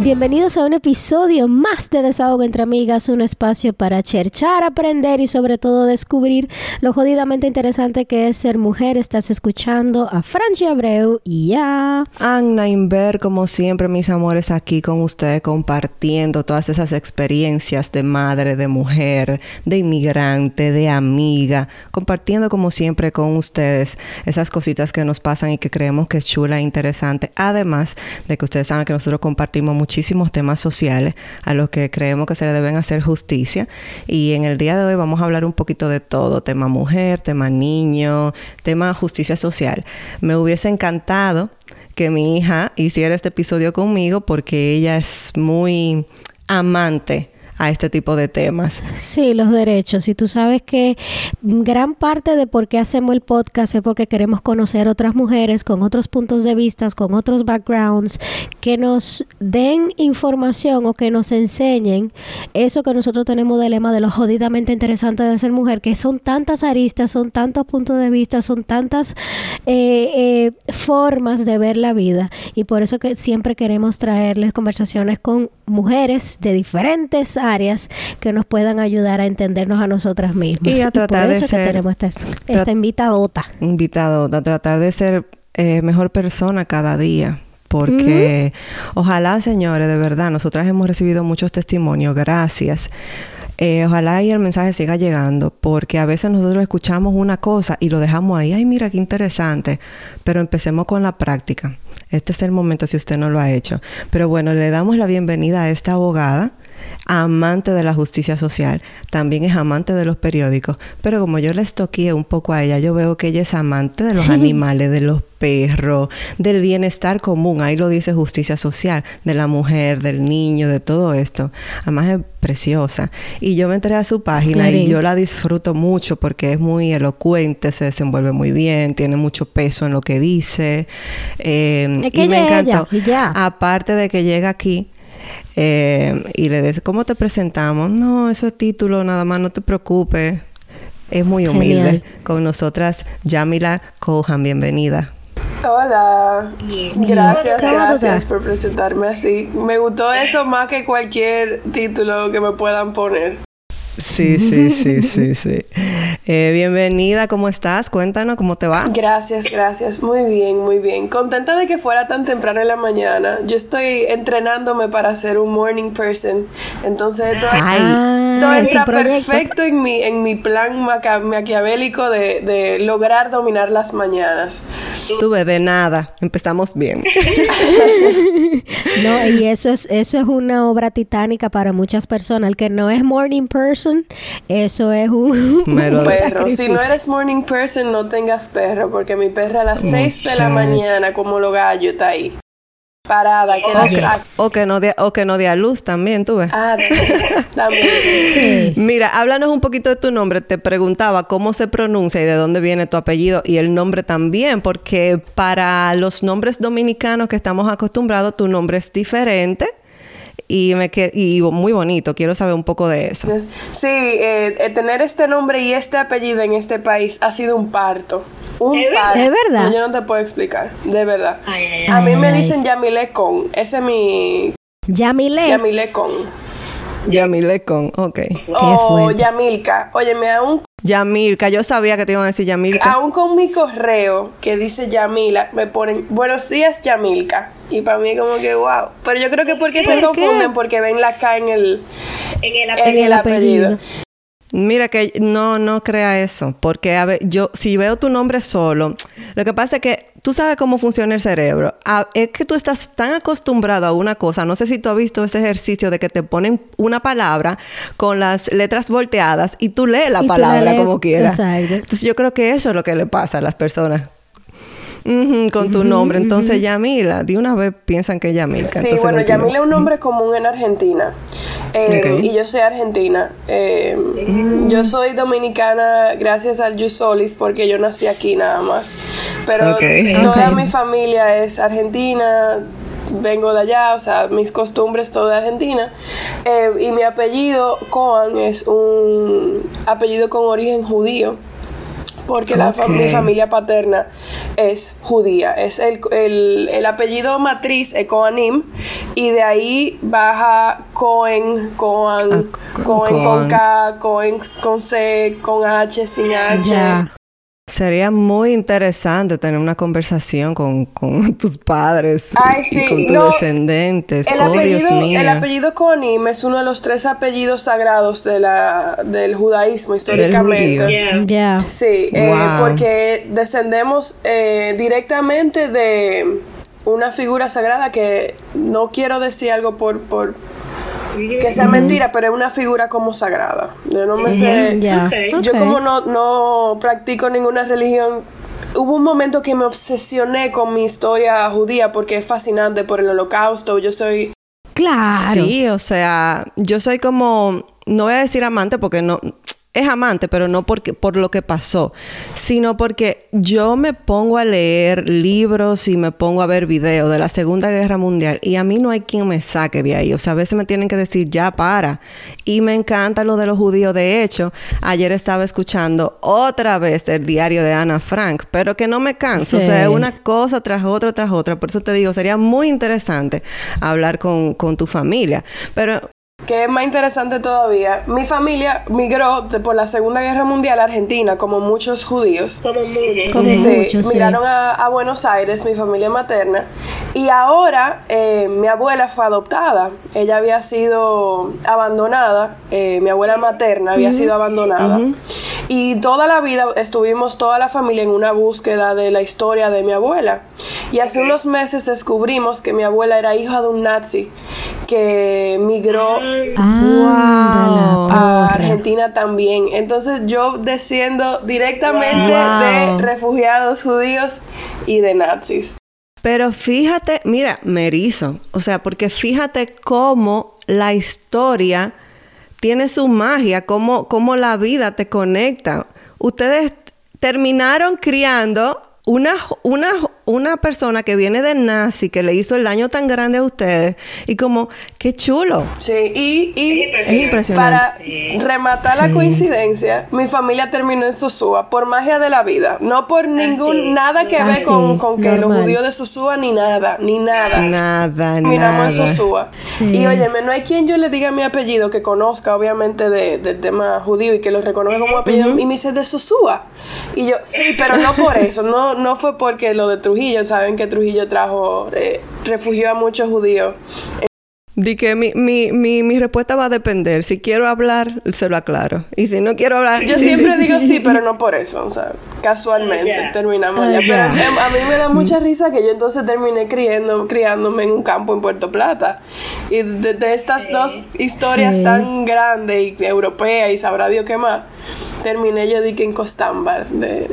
Bienvenidos a un episodio más de Desahogo entre Amigas, un espacio para cherchar, aprender y sobre todo descubrir lo jodidamente interesante que es ser mujer. Estás escuchando a Francia Abreu y a... Anna Inver, como siempre, mis amores, aquí con ustedes compartiendo todas esas experiencias de madre, de mujer, de inmigrante, de amiga, compartiendo como siempre con ustedes esas cositas que nos pasan y que creemos que es chula e interesante. Además de que ustedes saben que nosotros compartimos mucho muchísimos temas sociales a los que creemos que se le deben hacer justicia. Y en el día de hoy vamos a hablar un poquito de todo, tema mujer, tema niño, tema justicia social. Me hubiese encantado que mi hija hiciera este episodio conmigo porque ella es muy amante a este tipo de temas. Sí, los derechos. Y tú sabes que gran parte de por qué hacemos el podcast es porque queremos conocer otras mujeres con otros puntos de vista, con otros backgrounds, que nos den información o que nos enseñen eso que nosotros tenemos del lema de lo jodidamente interesante de ser mujer, que son tantas aristas, son tantos puntos de vista, son tantas eh, eh, formas de ver la vida. Y por eso que siempre queremos traerles conversaciones con mujeres de diferentes que nos puedan ayudar a entendernos a nosotras mismas. Y a tratar de ser... tenemos esta, esta invitadota. Invitadota, tratar de ser eh, mejor persona cada día. Porque ojalá, señores, de verdad, nosotras hemos recibido muchos testimonios, gracias. Eh, ojalá y el mensaje siga llegando, porque a veces nosotros escuchamos una cosa y lo dejamos ahí, ay mira qué interesante, pero empecemos con la práctica. Este es el momento si usted no lo ha hecho. Pero bueno, le damos la bienvenida a esta abogada amante de la justicia social, también es amante de los periódicos, pero como yo le toqué un poco a ella, yo veo que ella es amante de los animales, de los perros, del bienestar común, ahí lo dice justicia social, de la mujer, del niño, de todo esto. Además es preciosa. Y yo me entré a su página y yo la disfruto mucho porque es muy elocuente, se desenvuelve muy bien, tiene mucho peso en lo que dice. Eh, y me encantó. Aparte de que llega aquí eh, y le dice, ¿cómo te presentamos? No, eso es título, nada más, no te preocupes. Es muy humilde. Con nosotras, Yamila Cohan, bienvenida. Hola, gracias, gracias por presentarme así. Me gustó eso más que cualquier título que me puedan poner. Sí, sí, sí, sí, sí. Eh, bienvenida, ¿cómo estás? Cuéntanos cómo te va. Gracias, gracias. Muy bien, muy bien. Contenta de que fuera tan temprano en la mañana. Yo estoy entrenándome para ser un morning person. Entonces, todo, Ay, entra perfecto en mi, en mi plan maquiavélico de, de lograr dominar las mañanas. Tuve de nada. Empezamos bien. no, y eso es, eso es una obra titánica para muchas personas. El que no es morning person, eso es un perro. Si no eres morning person, no tengas perro, porque mi perra a las 6 de la mañana, como los gallos, está ahí. Parada, que o, que no de, o que no dé a luz también, tú ves. Ah, también. Mira, háblanos un poquito de tu nombre. Te preguntaba cómo se pronuncia y de dónde viene tu apellido y el nombre también, porque para los nombres dominicanos que estamos acostumbrados, tu nombre es diferente y, me y muy bonito. Quiero saber un poco de eso. Sí, eh, eh, tener este nombre y este apellido en este país ha sido un parto. Un parto. ¿De verdad? yo no te puedo explicar, de verdad. a mí me dicen Yamile Con. Ese es mi... Yamile. Yamile Con. Yamile Con, ok. O Yamilka. Óyeme, aún Yamilka, yo sabía que te iban a decir Yamilka. Aún con mi correo que dice Yamila, me ponen buenos días Yamilka. Y para mí como que wow. Pero yo creo que porque se confunden porque ven la K en el, en el apellido. Mira que no, no crea eso, porque a ver, yo si veo tu nombre solo, lo que pasa es que tú sabes cómo funciona el cerebro. es que tú estás tan acostumbrado a una cosa, no sé si tú has visto ese ejercicio de que te ponen una palabra con las letras volteadas y tú lees la palabra como quieras. Entonces yo creo que eso es lo que le pasa a las personas con tu nombre. Entonces, Yamila, de una vez piensan que es Yamila. Sí, bueno, Yamila es un nombre común en Argentina. Eh, y yo soy argentina. Eh, yo soy dominicana gracias al Yusolis porque yo nací aquí nada más. Pero toda mi familia es argentina. vengo de allá, o sea, mis costumbres todo de Argentina. Eh, y mi apellido, Coan, es un apellido con origen judío porque la mi familia paterna es judía. Es el, el, el apellido matriz es Coanim y de ahí baja Cohen, ah, Cohen con K, Cohen con C, con H, sin H. Sería muy interesante tener una conversación con, con tus padres y con tus descendientes. El, oh, apellido, el apellido Konim es uno de los tres apellidos sagrados de la, del judaísmo históricamente. Sí, eh, porque descendemos eh, directamente de una figura sagrada que no quiero decir algo por, por que sea mentira, pero es una figura como sagrada. Yo no me sé. Yo como no, no practico ninguna religión, hubo un momento que me obsesioné con mi historia judía porque es fascinante por el holocausto. Yo soy... Claro. Sí, o sea, yo soy como, no voy a decir amante porque no, es amante, pero no porque, por lo que pasó, sino porque yo me pongo a leer libros y me pongo a ver videos de la Segunda Guerra Mundial y a mí no hay quien me saque de ahí. O sea, a veces me tienen que decir, ya para. Y me encanta lo de los judíos. De hecho, ayer estaba escuchando otra vez el diario de Ana Frank, pero que no me canso. O sea, una cosa tras otra, tras otra. Por eso te digo, sería muy interesante hablar con, con tu familia. Pero que es más interesante todavía, mi familia migró por la Segunda Guerra Mundial a Argentina, como muchos judíos. Como muchos. sí, migraron a, Buenos Aires, mi familia materna. Y ahora eh, mi abuela fue adoptada. Ella había sido abandonada, eh, mi abuela materna había sido abandonada. Y toda la vida estuvimos toda la familia en una búsqueda de la historia de mi abuela. Y hace unos meses descubrimos que mi abuela era hija de un nazi que migró ah, a Argentina también. Entonces yo desciendo directamente de refugiados judíos y de nazis. Pero fíjate, mira, me O sea, porque fíjate cómo la historia tiene su magia, cómo, cómo la vida te conecta. Ustedes terminaron criando una, una, una persona que viene de nazi, que le hizo el daño tan grande a ustedes, y como, qué chulo. Sí, y, y es impresionante. para rematar la coincidencia, mi familia terminó en Sosúa por magia de la vida, no por ningún, nada que ver con, con que los judíos de Sosúa, ni nada, ni nada. Nada, Terminamos en Sosúa. Y óyeme, no hay quien yo le diga mi apellido que conozca, obviamente, de, del tema judío y que lo reconozca como apellido, y me dice de Sosúa. Y yo, sí, pero no por eso, no, no fue porque lo de Trujillo, saben que Trujillo trajo, eh, refugió a muchos judíos. Di que mi, mi, mi, mi, respuesta va a depender. Si quiero hablar, se lo aclaro. Y si no quiero hablar... Yo siempre digo sí, pero no por eso. O sea, casualmente terminamos ya. Pero em, a mí me da mucha risa que yo entonces terminé criando, criándome en un campo en Puerto Plata. Y de, estas dos historias tan grandes y europeas y sabrá Dios qué más, terminé yo di que en Costámbar. De...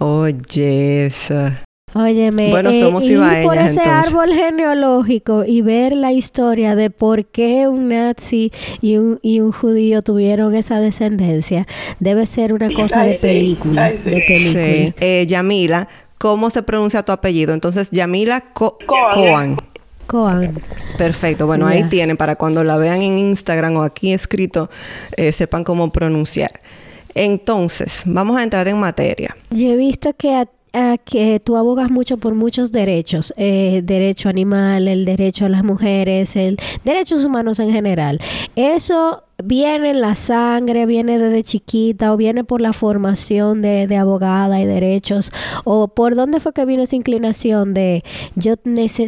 Oye, esa. Óyeme, bueno, somos eh, ir por ese árbol genealógico y ver la historia de por qué un nazi y un, y un judío tuvieron esa descendencia debe ser una cosa de, película, sí. de película. Eh, Yamila, ¿cómo se pronuncia tu apellido? Entonces, Yamila Coan. Coan. Perfecto. Bueno, ahí tienen para cuando la vean en Instagram o aquí escrito, eh, sepan cómo pronunciar. Entonces, vamos a entrar en materia. Yo he visto que a que tú abogas mucho por muchos derechos, eh, derecho animal, el derecho a las mujeres, el derechos humanos en general. Eso viene en la sangre, viene desde chiquita o viene por la formación de, abogada y derechos o por dónde fue que vino esa inclinación de yo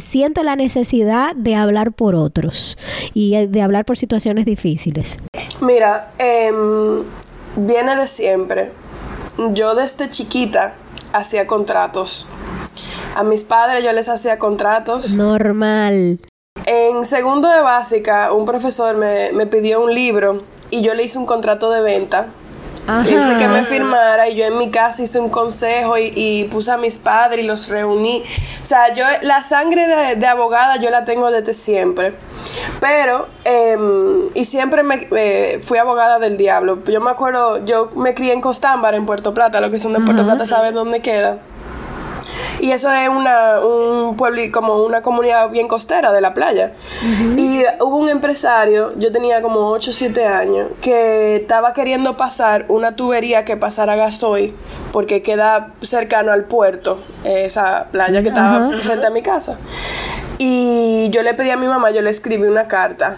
siento la necesidad de hablar por otros y eh, de hablar por situaciones difíciles. Mira, em, viene de siempre. Yo desde chiquita hacía contratos. A mis padres yo les hacía contratos. Normal. En segundo de básica, un profesor me, me pidió un libro y yo le hice un contrato de venta Ajá. que me firmara y yo en mi casa hice un consejo y, puse a mis padres y los reuní. O sea, yo la sangre de, abogada yo la tengo desde siempre. Pero, em, y siempre me eh, fui abogada del diablo. Yo me acuerdo, yo me crié en Costámbar, en Puerto Plata, lo que son de Puerto Plata saben dónde queda. Y eso es una, un pueblo, como una comunidad bien costera de la playa. Y hubo un empresario, yo tenía como 8 o 7 años, que estaba queriendo pasar una tubería que pasara gasoil, porque queda cercano al puerto, esa playa que estaba frente a mi casa. Y yo le pedí a mi mamá, yo le escribí una carta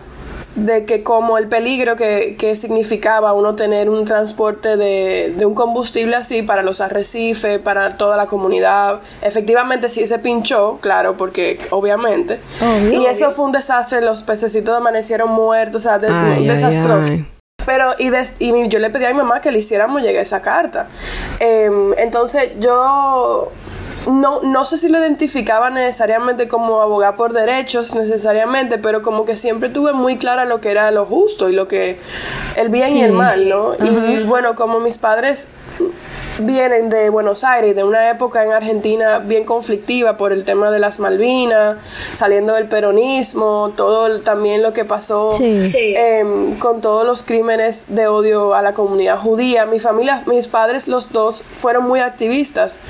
de que como el peligro que, que significaba uno tener un transporte de, de, un combustible así para los arrecifes, para toda la comunidad. Efectivamente sí se pinchó, claro, porque obviamente. y eso fue un desastre, los pececitos amanecieron muertos, o sea, de, un desastre. Pero, y, y, yo le pedí a mi mamá que le hiciéramos llegar esa carta. Em, entonces, yo no, no sé si lo identificaba necesariamente como abogar por derechos, necesariamente, pero como que siempre tuve muy clara lo que era lo justo y lo que el bien y el mal, ¿no? Y bueno, como mis padres vienen de Buenos Aires, de una época en Argentina bien conflictiva por el tema de las Malvinas, saliendo del peronismo, todo también lo que pasó em, con todos los crímenes de odio a la comunidad judía. Mi familia, mis padres, los dos, fueron muy activistas.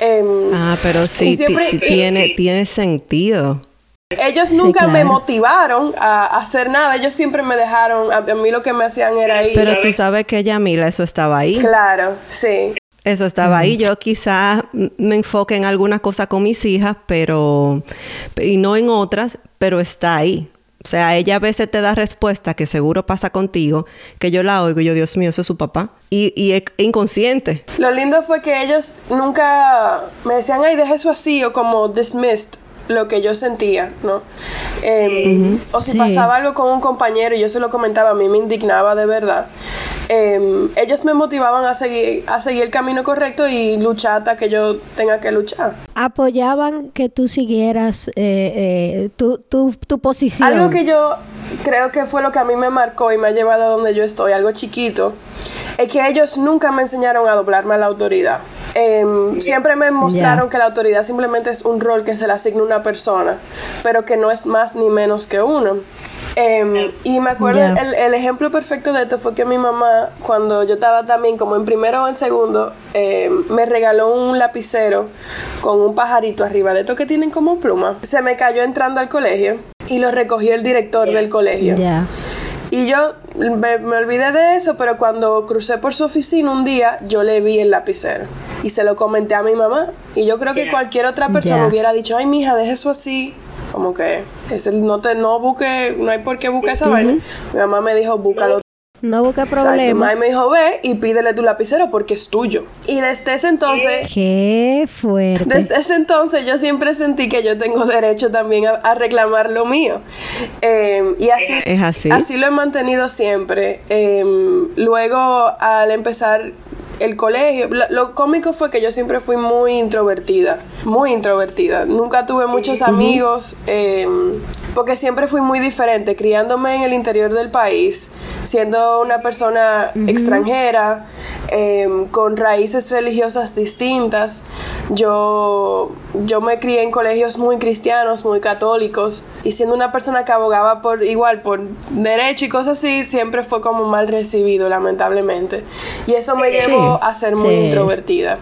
Em, ah, pero sí, tiene, tiene sentido. Ellos nunca me motivaron a, hacer nada, ellos siempre me dejaron, a, mí lo que me hacían era ir. Pero tú sabes que Yamila, eso estaba ahí. Claro, sí. Eso estaba ahí. Yo quizás me enfoque en algunas cosas con mis hijas, pero... Y no en otras, pero está ahí. O sea, ella a veces te da respuesta que seguro pasa contigo, que yo la oigo y yo, Dios mío, eso es su papá. Y, y es inconsciente. Lo lindo fue que ellos nunca me decían, ay, deja eso así, o como dismissed lo que yo sentía, ¿no? Em, o si pasaba algo con un compañero y yo se lo comentaba, a mí me indignaba de verdad. Em, ellos me motivaban a seguir, a seguir el camino correcto y luchar hasta que yo tenga que luchar. Apoyaban que tú siguieras eh, eh, tu, tu, tu posición. Algo que yo creo que fue lo que a mí me marcó y me ha llevado a donde yo estoy, algo chiquito, es que ellos nunca me enseñaron a doblarme a la autoridad. Em, siempre me mostraron que la autoridad simplemente es un rol que se le asigna a una persona, pero que no es más ni menos que uno. Em, y me acuerdo, el, ejemplo perfecto de esto fue que mi mamá, cuando yo estaba también como en primero o en segundo, em, me regaló un lapicero con un pajarito arriba de estos que tienen como pluma. Se me cayó entrando al colegio y lo recogió el director del colegio. Y yo me, olvidé de eso, pero cuando crucé por su oficina un día, yo le vi el lapicero. Y se lo comenté a mi mamá. Y yo creo que cualquier otra persona hubiera dicho, ay, mija, deje eso así. Como que es el, no te no busque, no hay por qué buscar esa vaina. Mi mamá me dijo, búscalo no busca problema. Exacto. me dijo, ve y pídele tu lapicero porque es tuyo. Y desde ese entonces... ¡Qué fuerte! Desde ese entonces yo siempre sentí que yo tengo derecho también a, reclamar lo mío. Em, y así... Es así. Así lo he mantenido siempre. Em, luego, al empezar el colegio, lo, cómico fue que yo siempre fui muy introvertida, muy introvertida. Nunca tuve muchos amigos, em, porque siempre fui muy diferente, criándome en el interior del país, siendo una persona extranjera, em, con raíces religiosas distintas. Yo, yo me crié en colegios muy cristianos, muy católicos, y siendo una persona que abogaba por igual, por derecho y cosas así, siempre fue como mal recibido, lamentablemente. Y eso me llevó a ser muy introvertida.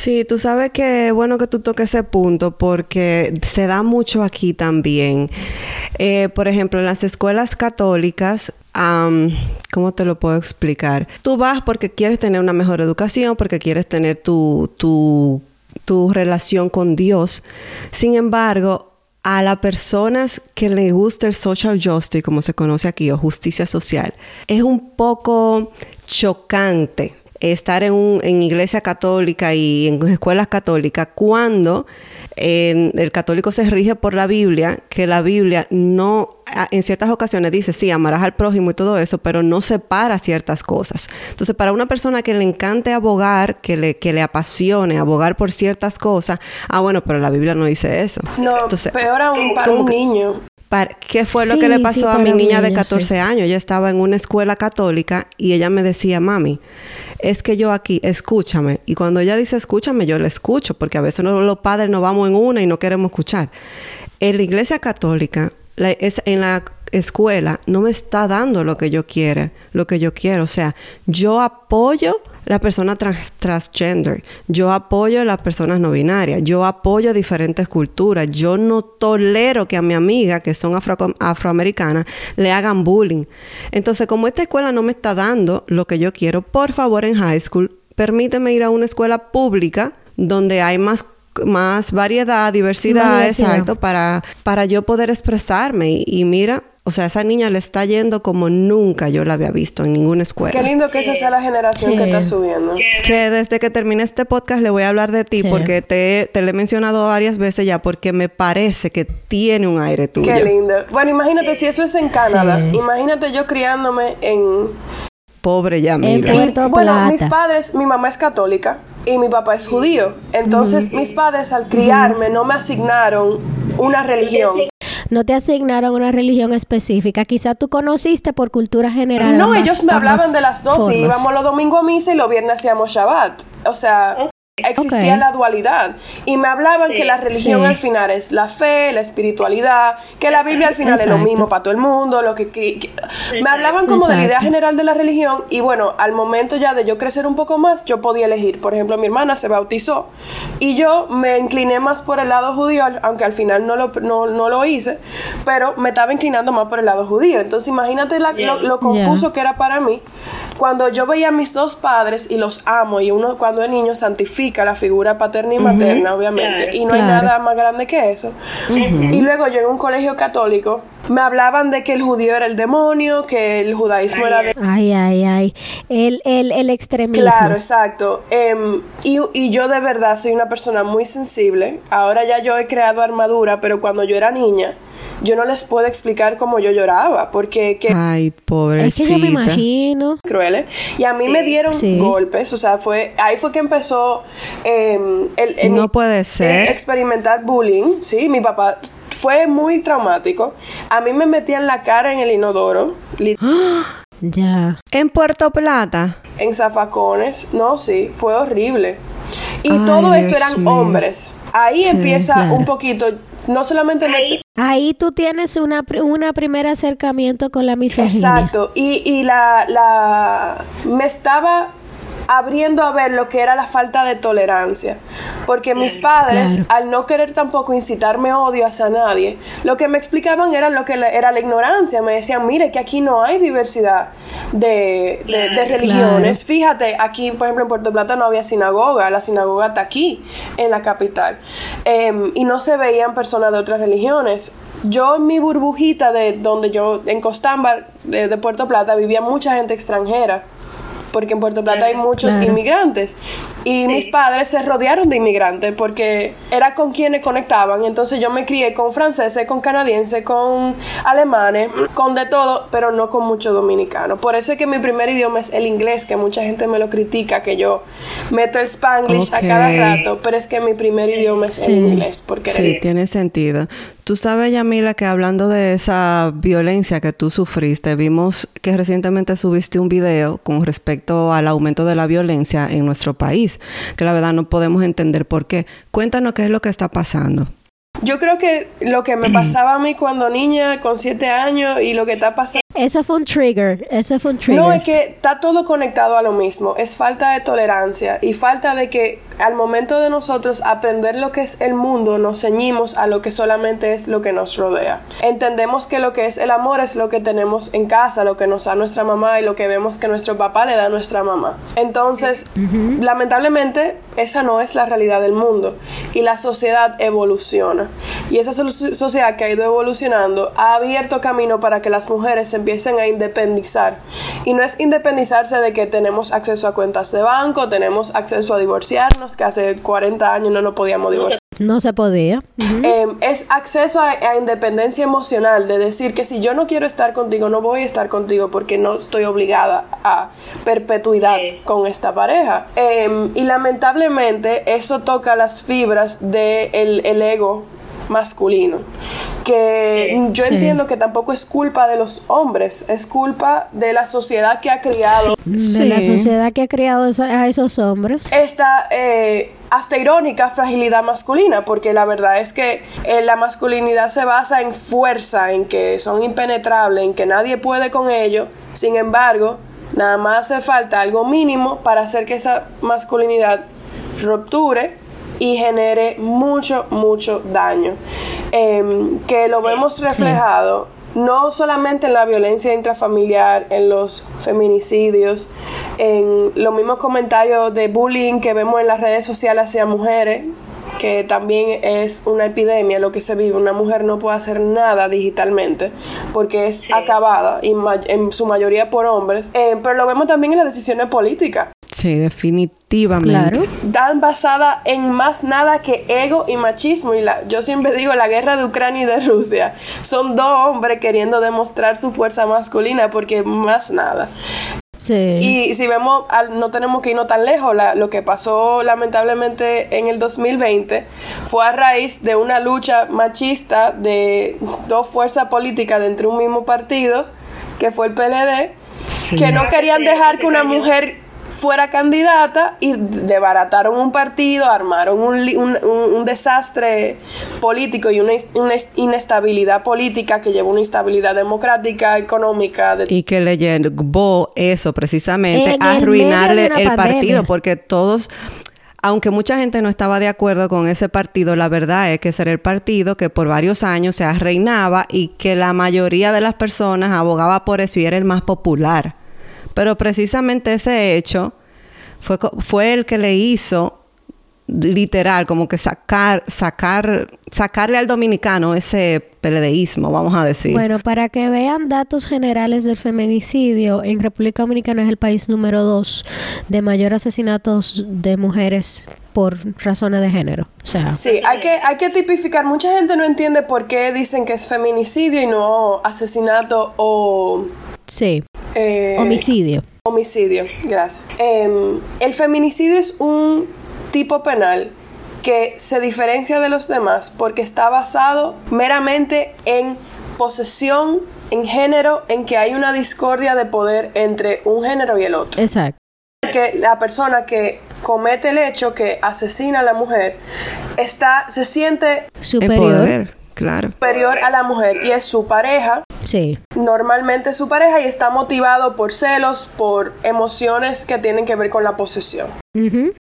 Sí, tú sabes que bueno que tú toques ese punto porque se da mucho aquí también. Eh, por ejemplo, en las escuelas católicas, ¿cómo te lo puedo explicar? Tú vas porque quieres tener una mejor educación, porque quieres tener tu, tu, tu relación con Dios. Sin embargo, a las personas que le gusta el social justice, como se conoce aquí, o justicia social, es un poco chocante estar en, un, en iglesia católica y en escuelas católicas cuando el católico se rige por la Biblia, que la Biblia no, en ciertas ocasiones dice, sí, amarás al prójimo y todo eso, pero no separa ciertas cosas. Entonces, para una persona que le encante abogar, que le, que le apasione abogar por ciertas cosas, ah, bueno, pero la Biblia no dice eso. No, Entonces, peor aún para un niño. ¿Qué fue lo que le pasó a mi niña de 14 años? Ella estaba en una escuela católica y ella me decía, mami, es que yo aquí, escúchame. Y cuando ella dice escúchame, yo le escucho, porque a veces los padres nos vamos en una y no queremos escuchar. En la iglesia católica, es, en la escuela, no me está dando lo que yo quiero, lo que yo quiero. O sea, yo apoyo la persona transgender, yo apoyo a las personas no binarias, yo apoyo diferentes culturas, yo no tolero que a mi amiga, que son afro afroamericanas, le hagan bullying. Entonces, como esta escuela no me está dando lo que yo quiero, por favor en high school, permíteme ir a una escuela pública donde hay más más variedad, diversidad, exacto, para, para yo poder expresarme. y mira, o sea, esa niña le está yendo como nunca yo la había visto en ninguna escuela. Qué lindo que esa sea la generación que está subiendo. Que desde que termine este podcast le voy a hablar de ti porque te, te lo he mencionado varias veces ya porque me parece que tiene un aire tuyo. Qué lindo. Bueno, imagínate si eso es en Canadá. Imagínate yo criándome en... Pobre ya, mira. bueno, mis padres, mi mamá es católica y mi papá es judío. Entonces, mis padres al criarme no me asignaron una religión no te asignaron una religión específica. Quizá tú conociste por cultura general. No, ellos me hablaban de las dos y íbamos los domingos a misa y los viernes hacíamos Shabbat. O sea, existía la dualidad. Y me hablaban que la religión al final es la fe, la espiritualidad, que la Biblia al final es lo mismo para todo el mundo, lo que, me hablaban como de la idea general de la religión y bueno, al momento ya de yo crecer un poco más, yo podía elegir. Por ejemplo, mi hermana se bautizó y yo me incliné más por el lado judío, aunque al final no lo, no, lo hice, pero me estaba inclinando más por el lado judío. Entonces imagínate lo, confuso que era para mí cuando yo veía a mis dos padres y los amo y uno cuando es niño santifica la figura paterna y materna, obviamente, y no hay nada más grande que eso. Y luego yo en un colegio católico me hablaban de que el judío era el demonio, que el judaísmo era de... Ay, ay, ay, el, el, el extremismo. Claro, exacto. Em, y, y yo de verdad soy una persona muy sensible. Ahora ya yo he creado armadura, pero cuando yo era niña, yo no les puedo explicar cómo yo lloraba, porque... Que, Ay, pobrecita. Es que yo me imagino. Crueles. Y a mí me dieron golpes, o sea, fue ahí fue que empezó em, el, No puede ser. experimentar bullying, sí, mi papá fue muy traumático. A mí me metían la cara en el inodoro. Ya. ¿En Puerto Plata? En zafacones. No, sí, fue horrible. Y todo esto eran hombres. Ahí empieza un poquito no solamente ahí, ahí tú tienes una, una primer acercamiento con la misoginia. Exacto, y, y la, la me estaba abriendo a ver lo que era la falta de tolerancia. Porque mis padres, al no querer tampoco incitarme odio hacia nadie, lo que me explicaban era lo que era la ignorancia. Me decían, mire que aquí no hay diversidad de, religiones. Fíjate, aquí, por ejemplo, en Puerto Plata no había sinagoga, la sinagoga está aquí, en la capital. Em, y no se veían personas de otras religiones yo en mi burbujita de donde yo, en Costámbar, de, Puerto Plata, vivía mucha gente extranjera porque en Puerto Plata hay muchos inmigrantes. Y mis padres se rodearon de inmigrantes porque era con quienes conectaban. Entonces yo me crié con franceses, con canadienses, con alemanes, con de todo, pero no con mucho dominicano. Por eso es que mi primer idioma es el inglés, que mucha gente me lo critica, que yo meto el spanglish a cada rato, pero es que mi primer idioma es el inglés. Porque sí, tiene sentido. Tú sabes, Yamila, que hablando de esa violencia que tú sufriste, vimos que recientemente subiste un video con respecto al aumento de la violencia en nuestro país, que la verdad no podemos entender por qué. Cuéntanos qué es lo que está pasando. Yo creo que lo que me pasaba a mí cuando niña, con siete años, y lo que está pasando eso fue un trigger, eso fue un trigger. No, es que está todo conectado a lo mismo. Es falta de tolerancia y falta de que al momento de nosotros aprender lo que es el mundo, nos ceñimos a lo que solamente es lo que nos rodea. Entendemos que lo que es el amor es lo que tenemos en casa, lo que nos da nuestra mamá y lo que vemos que nuestro papá le da a nuestra mamá. Entonces, lamentablemente, esa no es la realidad del mundo y la sociedad evoluciona. Y esa sociedad que ha ido evolucionando ha abierto camino para que las mujeres se empiecen a independizar. Y no es independizarse de que tenemos acceso a cuentas de banco, tenemos acceso a divorciarnos, que hace 40 años no nos podíamos divorciar. No se podía. Em, es acceso a, independencia emocional, de decir que si yo no quiero estar contigo, no voy a estar contigo porque no estoy obligada a perpetuidad con esta pareja. Em, y lamentablemente eso toca las fibras del el ego masculino. Que yo entiendo que tampoco es culpa de los hombres, es culpa de la sociedad que ha criado. De la sociedad que ha criado a esos hombres. Esta eh, hasta irónica fragilidad masculina, porque la verdad es que eh, la masculinidad se basa en fuerza, en que son impenetrables, en que nadie puede con ello. Sin embargo, Nada más hace falta algo mínimo para hacer que esa masculinidad rupture y genere mucho, mucho daño. Em, que lo vemos reflejado no solamente en la violencia intrafamiliar, en los feminicidios, en los mismos comentarios de bullying que vemos en las redes sociales hacia mujeres, que también es una epidemia lo que se vive. Una mujer no puede hacer nada digitalmente porque es acabada y en su mayoría por hombres. Eh, pero lo vemos también en las decisiones políticas. Sí, definitivamente. Claro. Dan basada en más nada que ego y machismo. Y la, yo siempre digo, la guerra de Ucrania y de Rusia son dos hombres queriendo demostrar su fuerza masculina porque más nada. Y si vemos, no tenemos que irnos tan lejos, lo que pasó lamentablemente en el 2020 fue a raíz de una lucha machista de dos fuerzas políticas dentro de un mismo partido, que fue el PLD, que no querían dejar que una mujer fuera candidata y debarataron un partido, armaron un, desastre político y una, inestabilidad política que llevó una instabilidad democrática, económica. Y que le llevó eso precisamente a arruinarle el partido, porque todos aunque mucha gente no estaba de acuerdo con ese partido, la verdad es que ese era el partido que por varios años se reinaba y que la mayoría de las personas abogaba por eso y era el más popular. Pero precisamente ese hecho fue, fue el que le hizo literal, como que sacar, sacar, sacarle al dominicano ese peledeísmo, vamos a decir. Bueno, para que vean datos generales del feminicidio, en República Dominicana es el país número dos de mayor asesinatos de mujeres por razones de género. O sea, sí, hay que, hay que tipificar. Mucha gente no entiende por qué dicen que es feminicidio y no asesinato o... Sí. Eh, homicidio. Homicidio, gracias. Em, el feminicidio es un tipo penal que se diferencia de los demás porque está basado meramente en posesión, en género, en que hay una discordia de poder entre un género y el otro. Exacto. Que la persona que comete el hecho, que asesina a la mujer, está, se siente superior. Claro. Superior a la mujer y es su pareja. Sí. Normalmente su pareja y está motivado por celos, por emociones que tienen que ver con la posesión.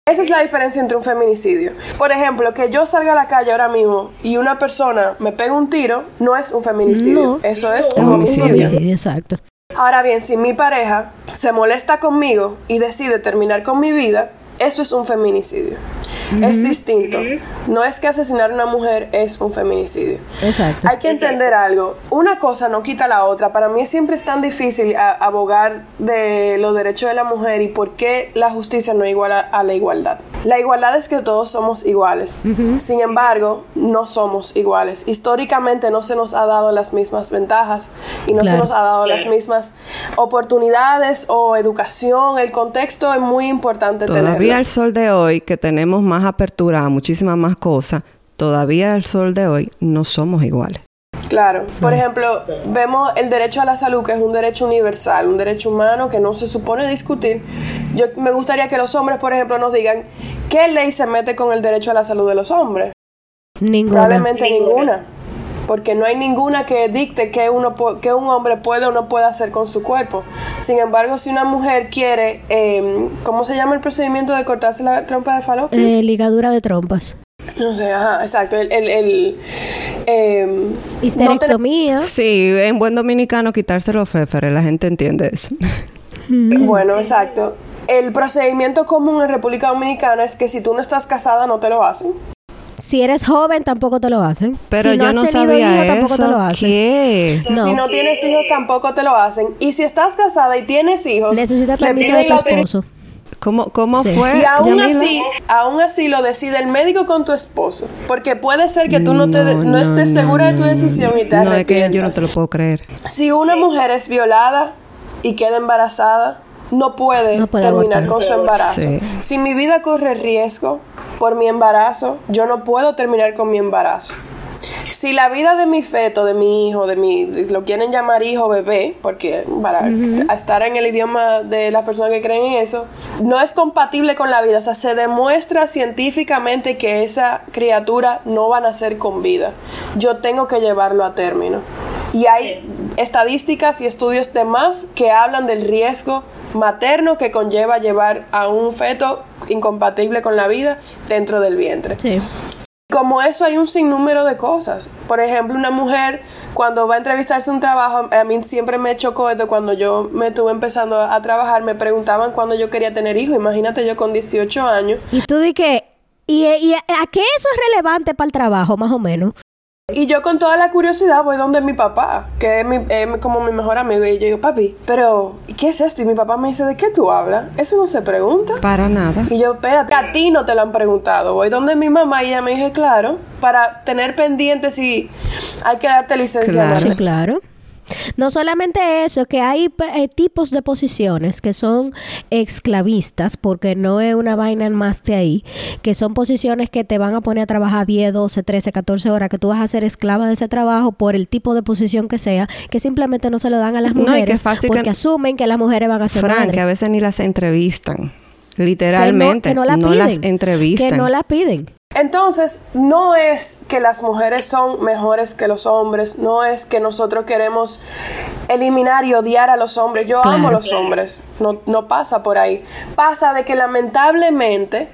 Esa es la diferencia entre un feminicidio. Por ejemplo, que yo salga a la calle ahora mismo y una persona me pegue un tiro, no es un feminicidio. Eso es un homicidio. Exacto. Ahora bien, si mi pareja se molesta conmigo y decide terminar con mi vida, eso es un feminicidio. Es distinto. No es que asesinar a una mujer es un feminicidio. Exacto. Hay que entender algo. Una cosa no quita la otra. Para mí siempre es tan difícil abogar de los derechos de la mujer y por qué la justicia no iguala a la igualdad. La igualdad es que todos somos iguales. Sin embargo, no somos iguales. Históricamente no se nos ha dado las mismas ventajas y no se nos ha dado las mismas oportunidades o educación. El contexto es muy importante Todavía al sol de hoy que tenemos más apertura a muchísimas más cosas, todavía al sol de hoy no somos iguales. Claro, por ejemplo, vemos el derecho a la salud, que es un derecho universal, un derecho humano que no se supone discutir. Yo me gustaría que los hombres, por ejemplo, nos digan qué ley se mete con el derecho a la salud de los hombres. Ninguna. Probablemente ninguna. Porque no hay ninguna que dicte que, uno, que un hombre puede o no puede hacer con su cuerpo. Sin embargo, si una mujer quiere, eh, ¿cómo se llama el procedimiento de cortarse la trompa de falopio? Eh, ligadura de trompas. No sé, ajá, exacto. El, el, el eh, Histerectomía. Sí, en buen dominicano quitarse los féferes, la gente entiende eso. bueno, exacto. El procedimiento común en República Dominicana es que si tú no estás casada no te lo hacen. Si eres joven tampoco te lo hacen. Pero yo no sabía eso. Tampoco te lo hacen. ¿Qué? Si no tienes hijos tampoco te lo hacen. Y si estás casada y tienes hijos, necesitas permiso de tu esposo. ¿Cómo, cómo fue? Y aún así, aún así lo decide el médico con tu esposo. Porque puede ser que tú no, te no, estés segura de tu decisión y te No, es que yo no te lo puedo creer. Si una mujer es violada y queda embarazada, no puede, terminar con su embarazo. Si mi vida corre riesgo por mi embarazo, yo no puedo terminar con mi embarazo si la vida de mi feto, de mi hijo, de mi, lo quieren llamar hijo bebé, porque para estar en el idioma de las personas que creen en eso, no es compatible con la vida. O sea, se demuestra científicamente que esa criatura no va a nacer con vida. Yo tengo que llevarlo a término. Y hay estadísticas y estudios demás que hablan del riesgo materno que conlleva llevar a un feto incompatible con la vida dentro del vientre. Sí. Como eso hay un sinnúmero de cosas. Por ejemplo, una mujer cuando va a entrevistarse un trabajo, a mí siempre me chocó esto cuando yo me estuve empezando a trabajar, me preguntaban cuándo yo quería tener hijos. Imagínate yo con 18 años. Y tú di que, ¿y, y a qué eso es relevante para el trabajo, más o menos? Y yo con toda la curiosidad voy donde mi papá, que es, como mi mejor amigo, y yo digo, papi, pero ¿qué es esto? Y mi papá me dice, ¿de qué tú hablas? Eso no se pregunta. Para nada. Y yo, espérate, a ti no te lo han preguntado. Voy donde mi mamá y ella me dice, claro, para tener pendientes si hay que darte licencia. Claro. Sí, claro. No solamente eso, que hay eh, tipos de posiciones que son esclavistas, porque no es una vaina en más de ahí, que son posiciones que te van a poner a trabajar 10, 12, 13, 14 horas, que tú vas a ser esclava de ese trabajo por el tipo de posición que sea, que simplemente no se lo dan a las mujeres porque asumen que las mujeres van a ser Frank, que a veces ni las entrevistan. Literalmente, no, no las entrevistan. Que no las piden. Entonces, no es que las mujeres son mejores que los hombres, no es que nosotros queremos eliminar y odiar a los hombres. Yo amo a los hombres, no, no pasa por ahí. Pasa de que lamentablemente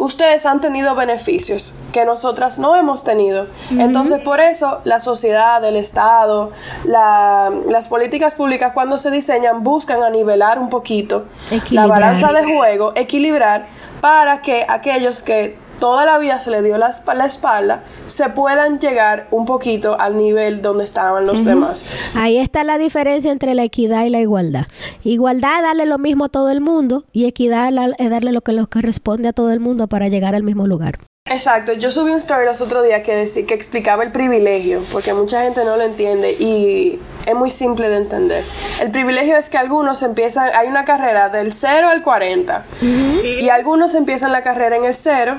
ustedes han tenido beneficios que nosotras no hemos tenido. Entonces, por eso la sociedad, el Estado, las políticas públicas cuando se diseñan buscan a nivelar un poquito la balanza de juego, equilibrar para que aquellos que toda la vida se le dio la, la, espalda, se puedan llegar un poquito al nivel donde estaban los demás. Ahí está la diferencia entre la equidad y la igualdad. Igualdad es darle lo mismo a todo el mundo y equidad es darle lo que les corresponde a todo el mundo para llegar al mismo lugar. Exacto, yo subí un story los otros días que, que explicaba el privilegio, porque mucha gente no lo entiende y es muy simple de entender. El privilegio es que algunos empiezan, hay una carrera del 0 al 40 y algunos empiezan la carrera en el 0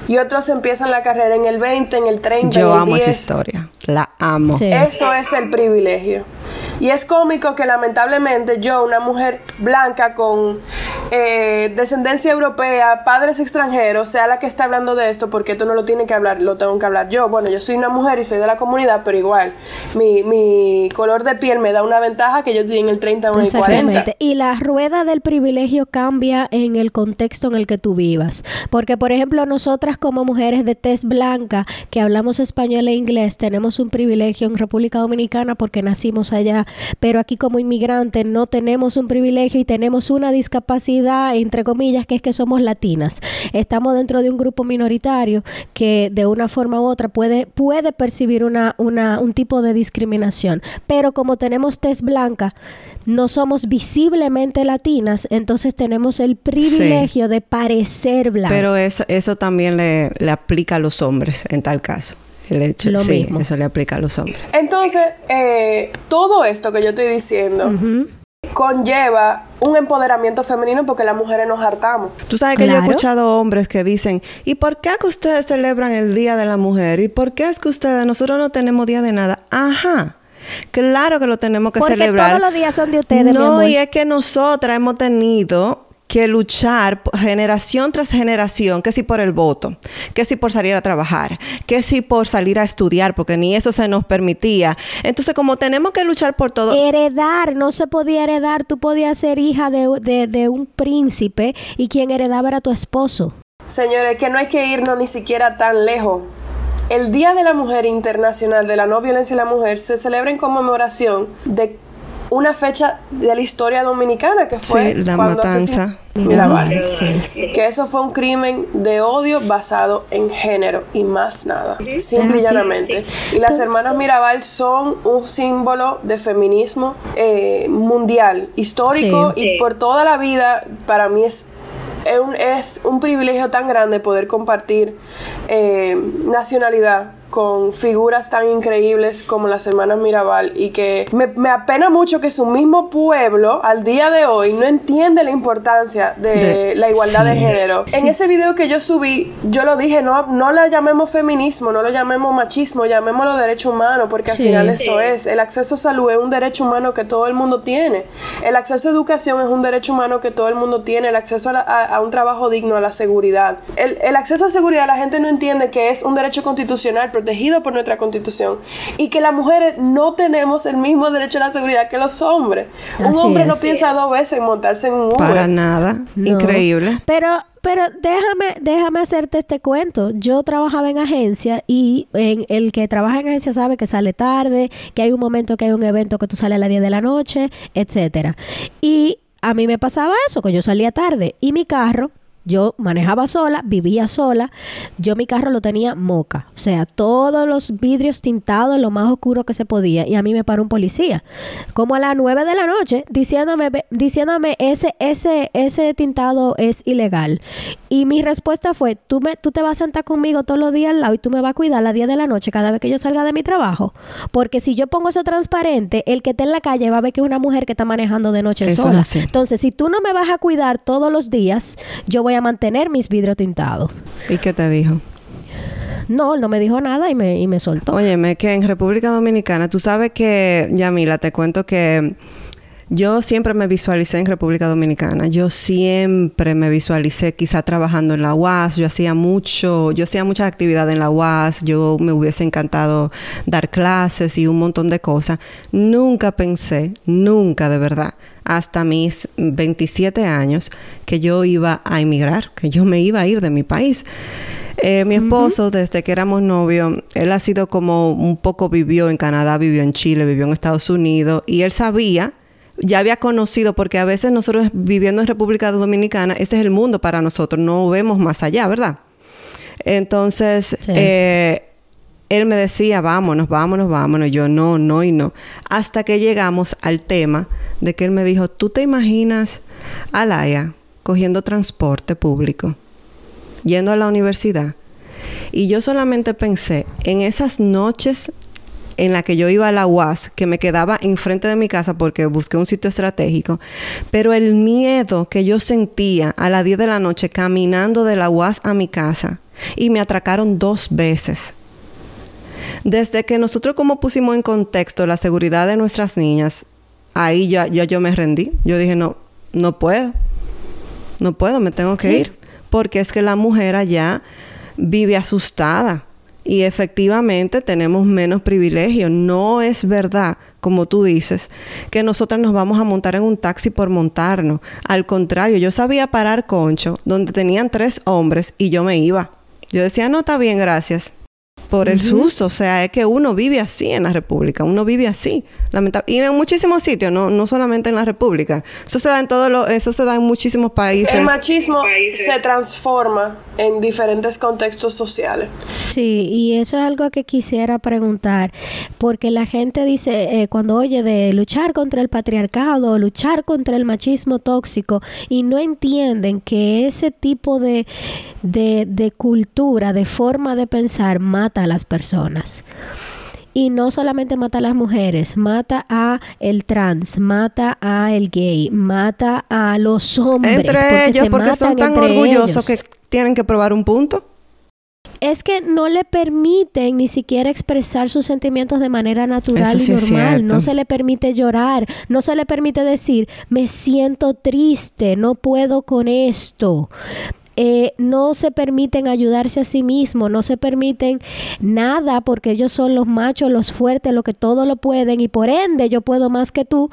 y otros empiezan la carrera en el 20, en el 30, Yo en el amo esa historia. La amo. Eso es el privilegio. Y es cómico que lamentablemente yo, una mujer blanca con eh, descendencia europea, padres extranjeros, sea la que está hablando de esto, porque esto no lo tiene que hablar, lo tengo que hablar yo. Bueno, yo soy una mujer y soy de la comunidad, pero igual, mi, mi color de piel me da una ventaja que yo estoy en el 30 o en el 40. Y la rueda del privilegio cambia en el contexto en el que tú vivas. Porque, por ejemplo, nosotras como mujeres de tez blanca, que hablamos español e inglés, tenemos un privilegio en República Dominicana porque nacimos allá, pero aquí como inmigrantes no tenemos un privilegio y tenemos una discapacidad, entre comillas, que es que somos latinas. Estamos dentro de un grupo minoritario que de una forma u otra puede, puede percibir una, una, un tipo de discriminación, pero como tenemos tez blanca, no somos visiblemente latinas, entonces tenemos el privilegio de parecer blancas. Pero eso, eso también le, le aplica a los hombres en tal caso. El hecho, Lo sí, mismo. eso le aplica a los hombres. Entonces, eh, todo esto que yo estoy diciendo conlleva un empoderamiento femenino porque las mujeres nos hartamos. Tú sabes que yo he escuchado hombres que dicen, ¿y por qué es que ustedes celebran el Día de la Mujer? ¿Y por qué es que ustedes, nosotros no tenemos día de nada? Ajá. Claro que lo tenemos que Porque celebrar. Todos los días son de ustedes. No, mi amor. y es que nosotras hemos tenido que luchar generación tras generación, que si por el voto, que si por salir a trabajar, que si por salir a estudiar, porque ni eso se nos permitía. Entonces, como tenemos que luchar por todo... Heredar, no se podía heredar, tú podías ser hija de, de, de un príncipe y quien heredaba era tu esposo. Señores, que no hay que irnos ni siquiera tan lejos. El Día de la Mujer Internacional de la No Violencia en la Mujer se celebra en conmemoración de una fecha de la historia dominicana que fue sí, la matanza. Mirabal. Sí. Que eso fue un crimen de odio basado en género y más nada. Simple y llanamente. Y las hermanas Mirabal son un símbolo de feminismo eh, mundial, histórico y por toda la vida para mí es es un, es un privilegio tan grande poder compartir eh, nacionalidad con figuras tan increíbles como las hermanas Mirabal y que me, me, apena mucho que su mismo pueblo al día de hoy no entiende la importancia de, de la igualdad sí, de género. Sí. En ese video que yo subí, yo lo dije, no, no la llamemos feminismo, no lo llamemos machismo, llamémoslo derecho humano, porque al sí. final eso es. El acceso a salud es un derecho humano que todo el mundo tiene. El acceso a educación es un derecho humano que todo el mundo tiene. El acceso a, la, a, a un trabajo digno, a la seguridad. El, el acceso a seguridad la gente no entiende que es un derecho constitucional, protegido por nuestra constitución y que las mujeres no tenemos el mismo derecho a la seguridad que los hombres. un hombre no piensa dos veces en montarse en un Uber. Para nada. Increíble. Pero pero déjame, déjame hacerte este cuento. Yo trabajaba en agencia y en el que trabaja en agencia sabe que sale tarde, que hay un momento que hay un evento que tú sales a las 10 de la noche, etcétera. Y a mí me pasaba eso, que yo salía tarde y mi carro yo manejaba sola, vivía sola. Yo mi carro lo tenía moca. O sea, todos los vidrios tintados, lo más oscuro que se podía. Y a mí me paró un policía. Como a las nueve de la noche, diciéndome, diciéndome ese, ese, ese tintado es ilegal. Y mi respuesta fue, tú, me, tú te vas a sentar conmigo todos los días al lado y tú me vas a cuidar a las 10 de la noche cada vez que yo salga de mi trabajo. Porque si yo pongo eso transparente, el que esté en la calle va a ver que es una mujer que está manejando de noche sola. Entonces, si tú no me vas a cuidar todos los días, yo voy a mantener mis vidrios tintados. ¿Y qué te dijo? No, no me dijo nada y me, y me soltó. Óyeme, que en República Dominicana, tú sabes que, Yamila, te cuento que yo siempre me visualicé en República Dominicana. Yo siempre me visualicé quizá trabajando en la UAS. Yo hacía mucho, yo hacía muchas actividades en la UAS. Yo me hubiese encantado dar clases y un montón de cosas. Nunca pensé, nunca de verdad, hasta mis 27 años, que yo iba a emigrar, que yo me iba a ir de mi país. Eh, mi esposo, desde que éramos novios, él ha sido como un poco vivió en Canadá, vivió en Chile, vivió en Estados Unidos y él sabía ya había conocido, porque a veces nosotros viviendo en República Dominicana, ese es el mundo para nosotros, no vemos más allá, ¿verdad? Entonces, eh, él me decía, vámonos, vámonos, vámonos. Yo no, no y no. Hasta que llegamos al tema de que él me dijo, ¿tú te imaginas a Laia cogiendo transporte público, yendo a la universidad? Y yo solamente pensé en esas noches en la que yo iba a la UAS, que me quedaba enfrente de mi casa porque busqué un sitio estratégico, pero el miedo que yo sentía a las 10 de la noche caminando de la UAS a mi casa y me atracaron dos veces. Desde que nosotros como pusimos en contexto la seguridad de nuestras niñas, ahí ya, yo me rendí. Yo dije, no, no puedo. No puedo, me tengo que ir. Porque es que la mujer allá vive asustada y efectivamente tenemos menos privilegios. No es verdad, como tú dices, que nosotras nos vamos a montar en un taxi por montarnos. Al contrario, yo sabía parar concho donde tenían tres hombres y yo me iba. Yo decía, no, está bien, gracias por el susto. O sea, es que uno vive así en la República, uno vive así, lamentable. Y en muchísimos sitios, no, no solamente en la República. Eso se da en todos los, eso se da en muchísimos países. El machismo se transforma en diferentes contextos sociales. Sí, y eso es algo que quisiera preguntar, porque la gente dice, eh, cuando oye de luchar contra el patriarcado, luchar contra el machismo tóxico, y no entienden que ese tipo de, de, de cultura, de forma de pensar, mata a las personas. Y no solamente mata a las mujeres, mata a el trans, mata a el gay, mata a los hombres. Entre ellos, porque son tan orgullosos que tienen que probar un punto. Es que no le permiten ni siquiera expresar sus sentimientos de manera natural y normal. no se le permite llorar, no se le permite decir, me siento triste, no puedo con esto. Eh, no se permiten ayudarse a sí mismos, no se permiten nada porque ellos son los machos, los fuertes, los que todo lo pueden y por ende yo puedo más que tú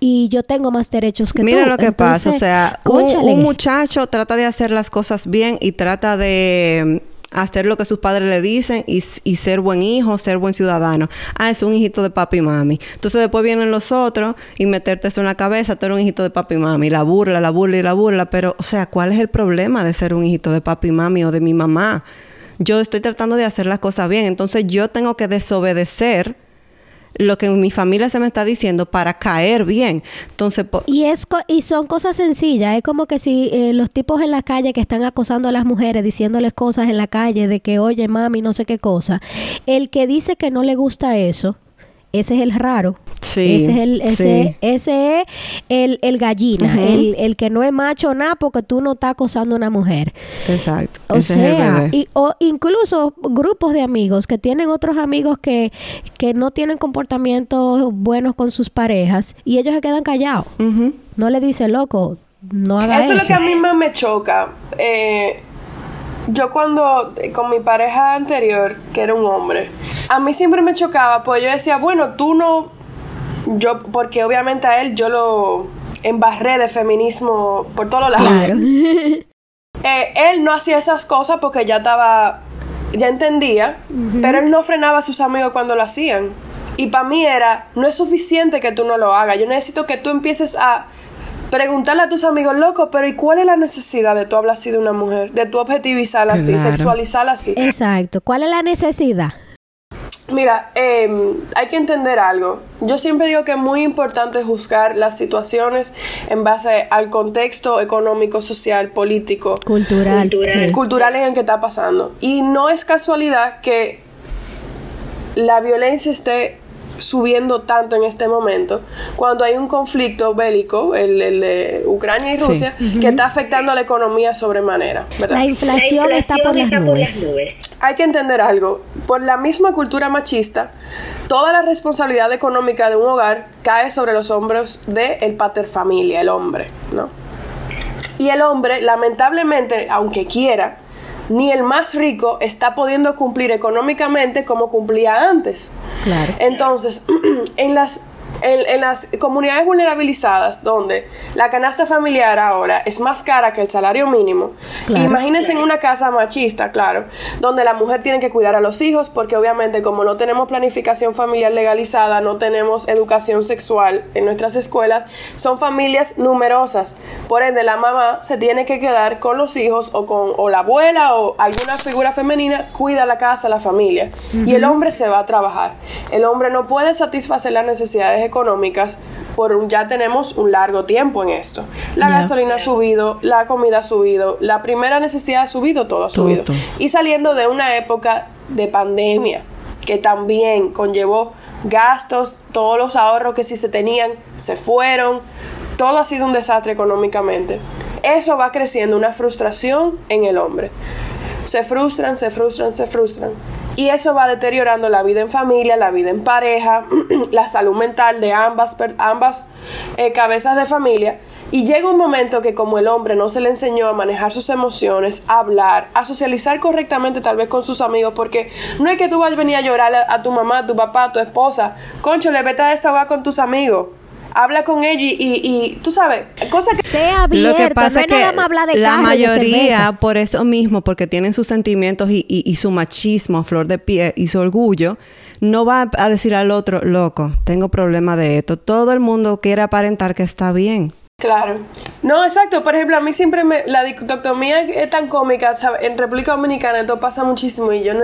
y yo tengo más derechos que tú. Mira lo que pasa, o sea, un muchacho trata de hacer las cosas bien y trata de hacer lo que sus padres le dicen y, ser buen hijo, ser buen ciudadano. Ah, es un hijito de papi y mami. Entonces después vienen los otros y meterte eso en la cabeza, tú eres un hijito de papi y mami. La burla, la burla y la burla. Pero, o sea, ¿cuál es el problema de ser un hijito de papi y mami o de mi mamá? Yo estoy tratando de hacer las cosas bien. Entonces yo tengo que desobedecer lo que mi familia se me está diciendo para caer bien. Entonces, y es y son cosas sencillas, es como que si eh, los tipos en la calle que están acosando a las mujeres diciéndoles cosas en la calle de que, "Oye, mami, no sé qué cosa." El que dice que no le gusta eso, ese es el raro. Sí. Ese es el, ese, ese es el, el gallina, el, el, que no es macho nada porque tú no estás acosando a una mujer. Exacto. O sea, Y, o incluso grupos de amigos que tienen otros amigos que, que no tienen comportamientos buenos con sus parejas y ellos se quedan callados. No le dicen, loco, no haga eso. Eso es lo que a mí más me choca. Eh, yo cuando con mi pareja anterior, que era un hombre, a mí siempre me chocaba, pues yo decía, bueno, tú no, yo, porque obviamente a él yo lo embarré de feminismo por todos lados. Claro. Eh, él no hacía esas cosas porque ya estaba, ya entendía, pero él no frenaba a sus amigos cuando lo hacían. Y para mí era, no es suficiente que tú no lo hagas, yo necesito que tú empieces a preguntarle a tus amigos, loco, pero ¿y cuál es la necesidad de tú hablar así de una mujer? De tú objetivizarla así, sexualizarla así. Exacto. ¿Cuál es la necesidad? Mira, em, hay que entender algo. Yo siempre digo que es muy importante juzgar las situaciones en base al contexto económico, social, político, cultural, cultural en el que está pasando. Y no es casualidad que la violencia esté subiendo tanto en este momento, cuando hay un conflicto bélico, el, de Ucrania y Rusia, que está afectando a la economía sobremanera. La inflación, está, por, las nubes. Hay que entender algo, por la misma cultura machista, toda la responsabilidad económica de un hogar cae sobre los hombros del el pater familia, el hombre, ¿no? Y el hombre, lamentablemente, aunque quiera, ni el más rico está pudiendo cumplir económicamente como cumplía antes. Claro. Entonces, en las en, las comunidades vulnerabilizadas, donde la canasta familiar ahora es más cara que el salario mínimo, imagínense en una casa machista, claro, donde la mujer tiene que cuidar a los hijos, porque obviamente como no tenemos planificación familiar legalizada, no tenemos educación sexual en nuestras escuelas, son familias numerosas. Por ende, la mamá se tiene que quedar con los hijos o con o la abuela o alguna figura femenina cuida la casa, la familia. Y el hombre se va a trabajar. El hombre no puede satisfacer las necesidades económicas por ya tenemos un largo tiempo en esto. La gasolina ha subido, la comida ha subido, la primera necesidad ha subido, todo ha subido. Y saliendo de una época de pandemia que también conllevó gastos, todos los ahorros que sí se tenían se fueron, todo ha sido un desastre económicamente. Eso va creciendo una frustración en el hombre. Se frustran, se frustran, se frustran. Y eso va deteriorando la vida en familia, la vida en pareja, la salud mental de ambas, ambas eh, cabezas de familia. Y llega un momento que como el hombre no se le enseñó a manejar sus emociones, a hablar, a socializar correctamente tal vez con sus amigos, porque no es que tú vayas a venir a llorar a, tu mamá, a tu papá, a tu esposa. Concho, le vete a desahogar con tus amigos habla con ellos y, tú sabes, cosas que... Sea abierto, Lo que pasa es que la mayoría, por eso mismo, porque tienen sus sentimientos y, y, su machismo flor de pie y su orgullo, no va a decir al otro, loco, tengo problema de esto. Todo el mundo quiere aparentar que está bien. Claro. No, exacto. Por ejemplo, a mí siempre me, la dicotomía es tan cómica. En República Dominicana esto pasa muchísimo y yo no,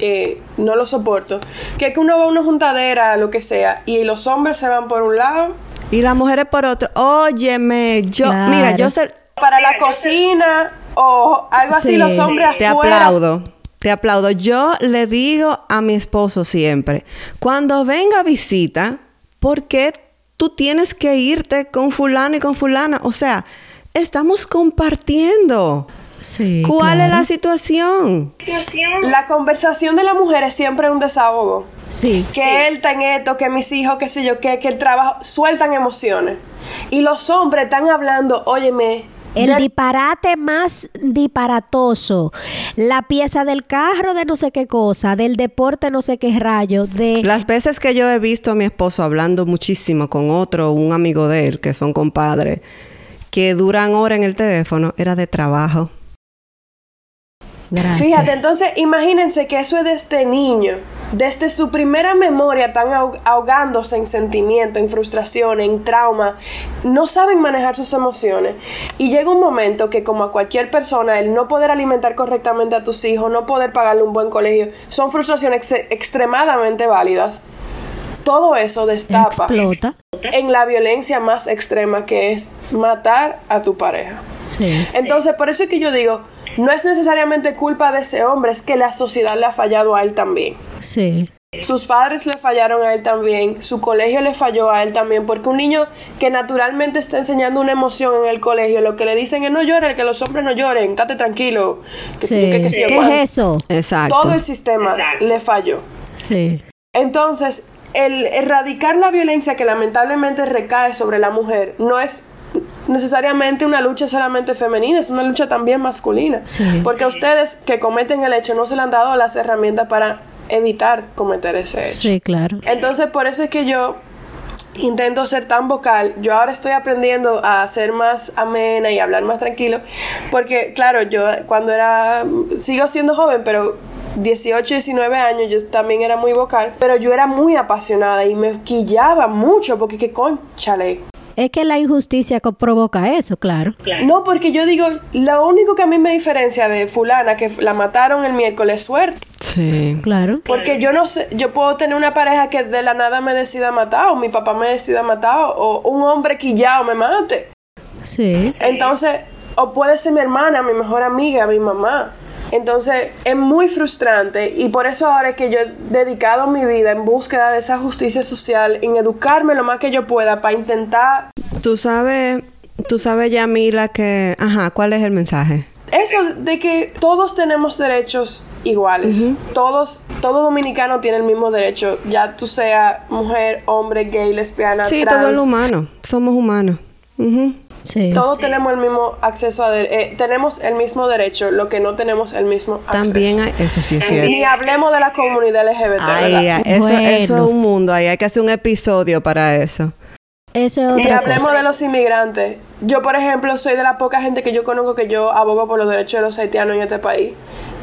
eh, no lo soporto. Que es que uno va a una juntadera, lo que sea, y los hombres se van por un lado. Y las mujeres por otro. Óyeme, yo, mira, yo sé... Para la cocina o algo así, los hombres afuera. Te aplaudo. Te aplaudo. Yo le digo a mi esposo siempre, cuando venga visita, ¿por qué tú tienes que irte con fulano y con fulana. O sea, estamos compartiendo. Sí, ¿Cuál es la situación? La conversación de la mujer es siempre un desahogo. Sí. Que él está en esto, que mis hijos, qué sé yo, que, que el trabajo, sueltan emociones. Y los hombres están hablando, óyeme, el disparate más disparatoso. La pieza del carro de no sé qué cosa, del deporte no sé qué rayo, de... Las veces que yo he visto a mi esposo hablando muchísimo con otro, un amigo de él, que son compadres, que duran horas en el teléfono, era de trabajo. Gracias. Fíjate, entonces imagínense que eso es de este niño desde su primera memoria están ahogándose en sentimiento, en frustración, en trauma, no saben manejar sus emociones. Y llega un momento que como a cualquier persona, el no poder alimentar correctamente a tus hijos, no poder pagarle un buen colegio, son frustraciones extremadamente válidas. Todo eso destapa en la violencia más extrema que es matar a tu pareja. Entonces, por eso es que yo digo, no es necesariamente culpa de ese hombre, es que la sociedad le ha fallado a él también. Sí. Sus padres le fallaron a él también, su colegio le falló a él también, porque un niño que naturalmente está enseñando una emoción en el colegio, lo que le dicen es no llores, que los hombres no lloren, estate tranquilo. sí. ¿Qué es eso? Exacto. Todo el sistema le falló. Sí. Entonces, el erradicar la violencia que lamentablemente recae sobre la mujer no es necesariamente una lucha solamente femenina, es una lucha también masculina. Porque a ustedes que cometen el hecho no se le han dado las herramientas para evitar cometer ese hecho. Sí, claro. Entonces, por eso es que yo intento ser tan vocal. Yo ahora estoy aprendiendo a ser más amena y hablar más tranquilo, porque claro, yo cuando era sigo siendo joven, pero 18, 19 años yo también era muy vocal, pero yo era muy apasionada y me quillaba mucho porque qué conchale, es que la injusticia provoca eso, claro. No, porque yo digo, lo único que a mí me diferencia de fulana, que la mataron el miércoles, suerte. Sí. Claro. Porque yo no sé, yo puedo tener una pareja que de la nada me decida matar, o mi papá me decida matar, o un hombre quillado me mate. Sí. Entonces, o puede ser mi hermana, mi mejor amiga, mi mamá. Entonces es muy frustrante y por eso ahora es que yo he dedicado mi vida en búsqueda de esa justicia social, en educarme lo más que yo pueda para intentar... Tú sabes, tú sabes Yamila que... Ajá, ¿cuál es el mensaje? Eso de que todos tenemos derechos iguales. Todos, todo dominicano tiene el mismo derecho, ya tú sea mujer, hombre, gay, lesbiana, sí, todo el humano, somos humanos. Todos tenemos el mismo acceso a... Eh, tenemos el mismo derecho, lo que no tenemos el mismo acceso. También hay, eso sí es cierto. Ni hablemos de la comunidad LGBT. Ay, eso, eso, es un mundo, ahí hay que hacer un episodio para eso. Eso y hablemos de los inmigrantes. Yo, por ejemplo, soy de la poca gente que yo conozco que yo abogo por los derechos de los haitianos en este país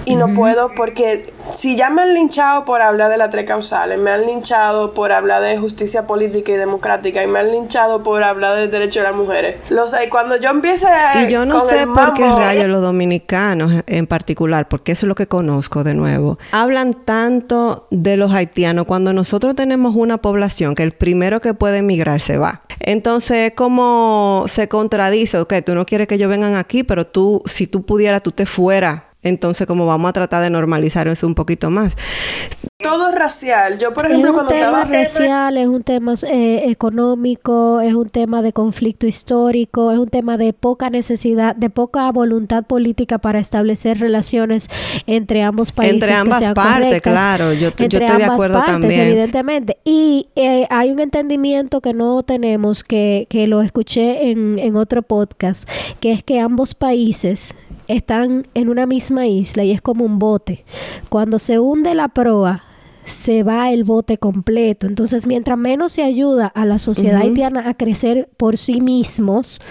y no puedo porque si ya me han linchado por hablar de las tres causales, me han linchado por hablar de justicia política y democrática y me han linchado por hablar de derechos de las mujeres. Lo sé, cuando yo empiece a... Y yo no sé por qué rayos los dominicanos en particular, porque eso es lo que conozco de nuevo, hablan tanto de los haitianos cuando nosotros tenemos una población que el primero que puede emigrar se va. Entonces, como se contradice, ok, tú no quieres que ellos vengan aquí, pero tú, si tú pudieras, tú te fueras entonces, como vamos a tratar de normalizar eso un poquito más. Todo es racial. Yo, por ejemplo, es un tema racial, es un tema eh, económico, es un tema de conflicto histórico, es un tema de poca necesidad, de poca voluntad política para establecer relaciones entre ambos países. Entre ambas partes, claro. Yo, yo estoy de acuerdo también. Evidentemente. Y eh, hay un entendimiento que no tenemos, que, que lo escuché en, en otro podcast, que es que ambos países están en una misma isla y es como un bote. Cuando se hunde la proa, se va el bote completo. Entonces, mientras menos se ayuda a la sociedad haitiana a crecer por sí mismos,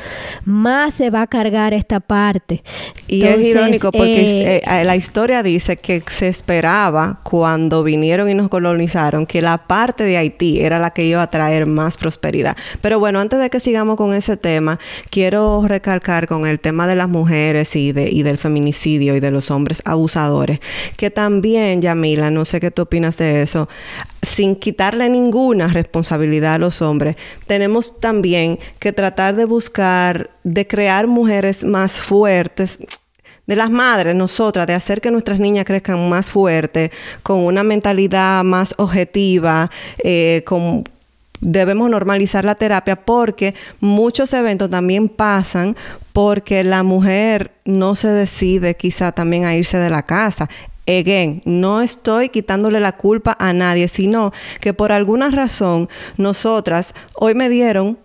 más se va a cargar esta parte. Y es irónico porque eh, eh, la historia dice que se esperaba cuando vinieron y nos colonizaron que la parte de Haití era la que iba a traer más prosperidad. Pero bueno, antes de que sigamos con ese tema, quiero recalcar con el tema de las mujeres y, de, y del feminicidio y de los hombres abusadores, que también, Yamila, no sé qué tú opinas de eso, sin quitarle ninguna responsabilidad a los hombres, tenemos también que tratar de buscar, de crear mujeres más fuertes, de las madres, nosotras, de hacer que nuestras niñas crezcan más fuertes, con una mentalidad más objetiva, eh, con, debemos normalizar la terapia porque muchos eventos también pasan porque la mujer no se decide quizá también a irse de la casa. No estoy quitándole la culpa a nadie, sino que por alguna razón nosotras hoy me dieron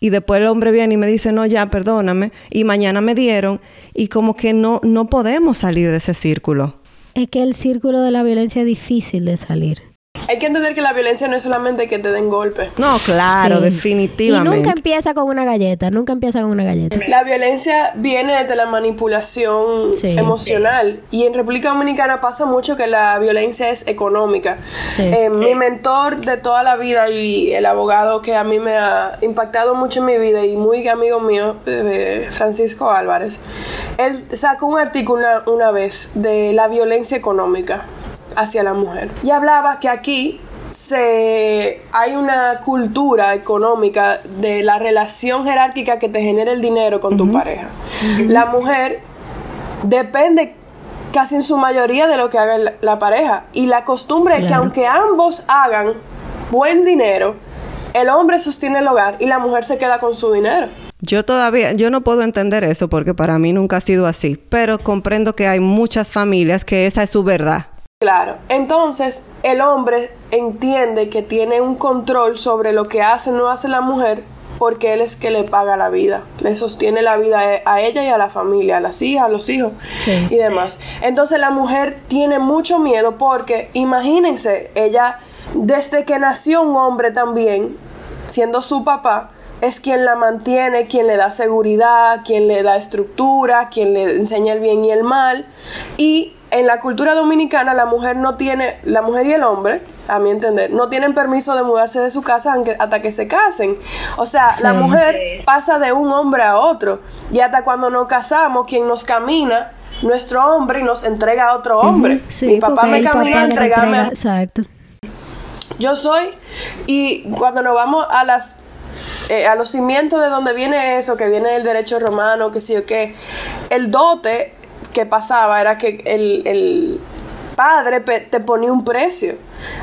y después el hombre viene y me dice, no, ya, perdóname, y mañana me dieron y como que no, no podemos salir de ese círculo. Es que el círculo de la violencia es difícil de salir. Hay que entender que la violencia no es solamente que te den golpe. No, claro, definitivamente. Y nunca empieza con una galleta, nunca empieza con una galleta. La violencia viene de la manipulación emocional. Y en República Dominicana pasa mucho que la violencia es económica. Eh, mi mentor de toda la vida y el abogado que a mí me ha impactado mucho en mi vida y muy amigo mío, eh, Francisco Álvarez, él sacó un artículo una vez de la violencia económica hacia la mujer. Y hablaba que aquí se, hay una cultura económica de la relación jerárquica que te genera el dinero con tu pareja. La mujer depende casi en su mayoría de lo que haga la, pareja. Y la costumbre es que aunque ambos hagan buen dinero, el hombre sostiene el hogar y la mujer se queda con su dinero. Yo todavía, yo no puedo entender eso porque para mí nunca ha sido así, pero comprendo que hay muchas familias que esa es su verdad. Claro. Entonces, el hombre entiende que tiene un control sobre lo que hace o no hace la mujer porque él es que le paga la vida, le sostiene la vida a ella y a la familia, a las hijas, a los hijos y demás. Entonces la mujer tiene mucho miedo porque imagínense, ella desde que nació un hombre también, siendo su papá, es quien la mantiene, quien le da seguridad, quien le da estructura, quien le enseña el bien y el mal. Y en la cultura dominicana la mujer no tiene, la mujer y el hombre, a mi entender, no tienen permiso de mudarse de su casa hasta que se casen. O sea, la mujer pasa de un hombre a otro. Y hasta cuando nos casamos, quien nos camina, nuestro hombre, y nos entrega a otro hombre. Mi papá me camina a entregarme. Exacto. Yo soy, y cuando nos vamos a las eh, a los cimientos de donde viene eso, que viene el derecho romano, que sí o qué, el dote que pasaba era que el, padre te ponía un precio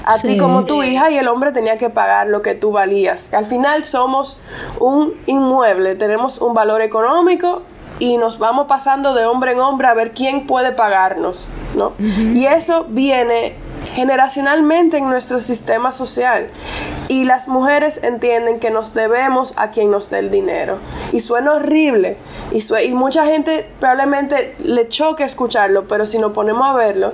a ti como tu hija y el hombre tenía que pagar lo que tú valías. Al final somos un inmueble, tenemos un valor económico y nos vamos pasando de hombre en hombre a ver quién puede pagarnos, ¿no? Y eso viene generacionalmente en nuestro sistema social. Y las mujeres entienden que nos debemos a quien nos dé el dinero. Y suena horrible. Y, y mucha gente probablemente le choque escucharlo pero si nos ponemos a verlo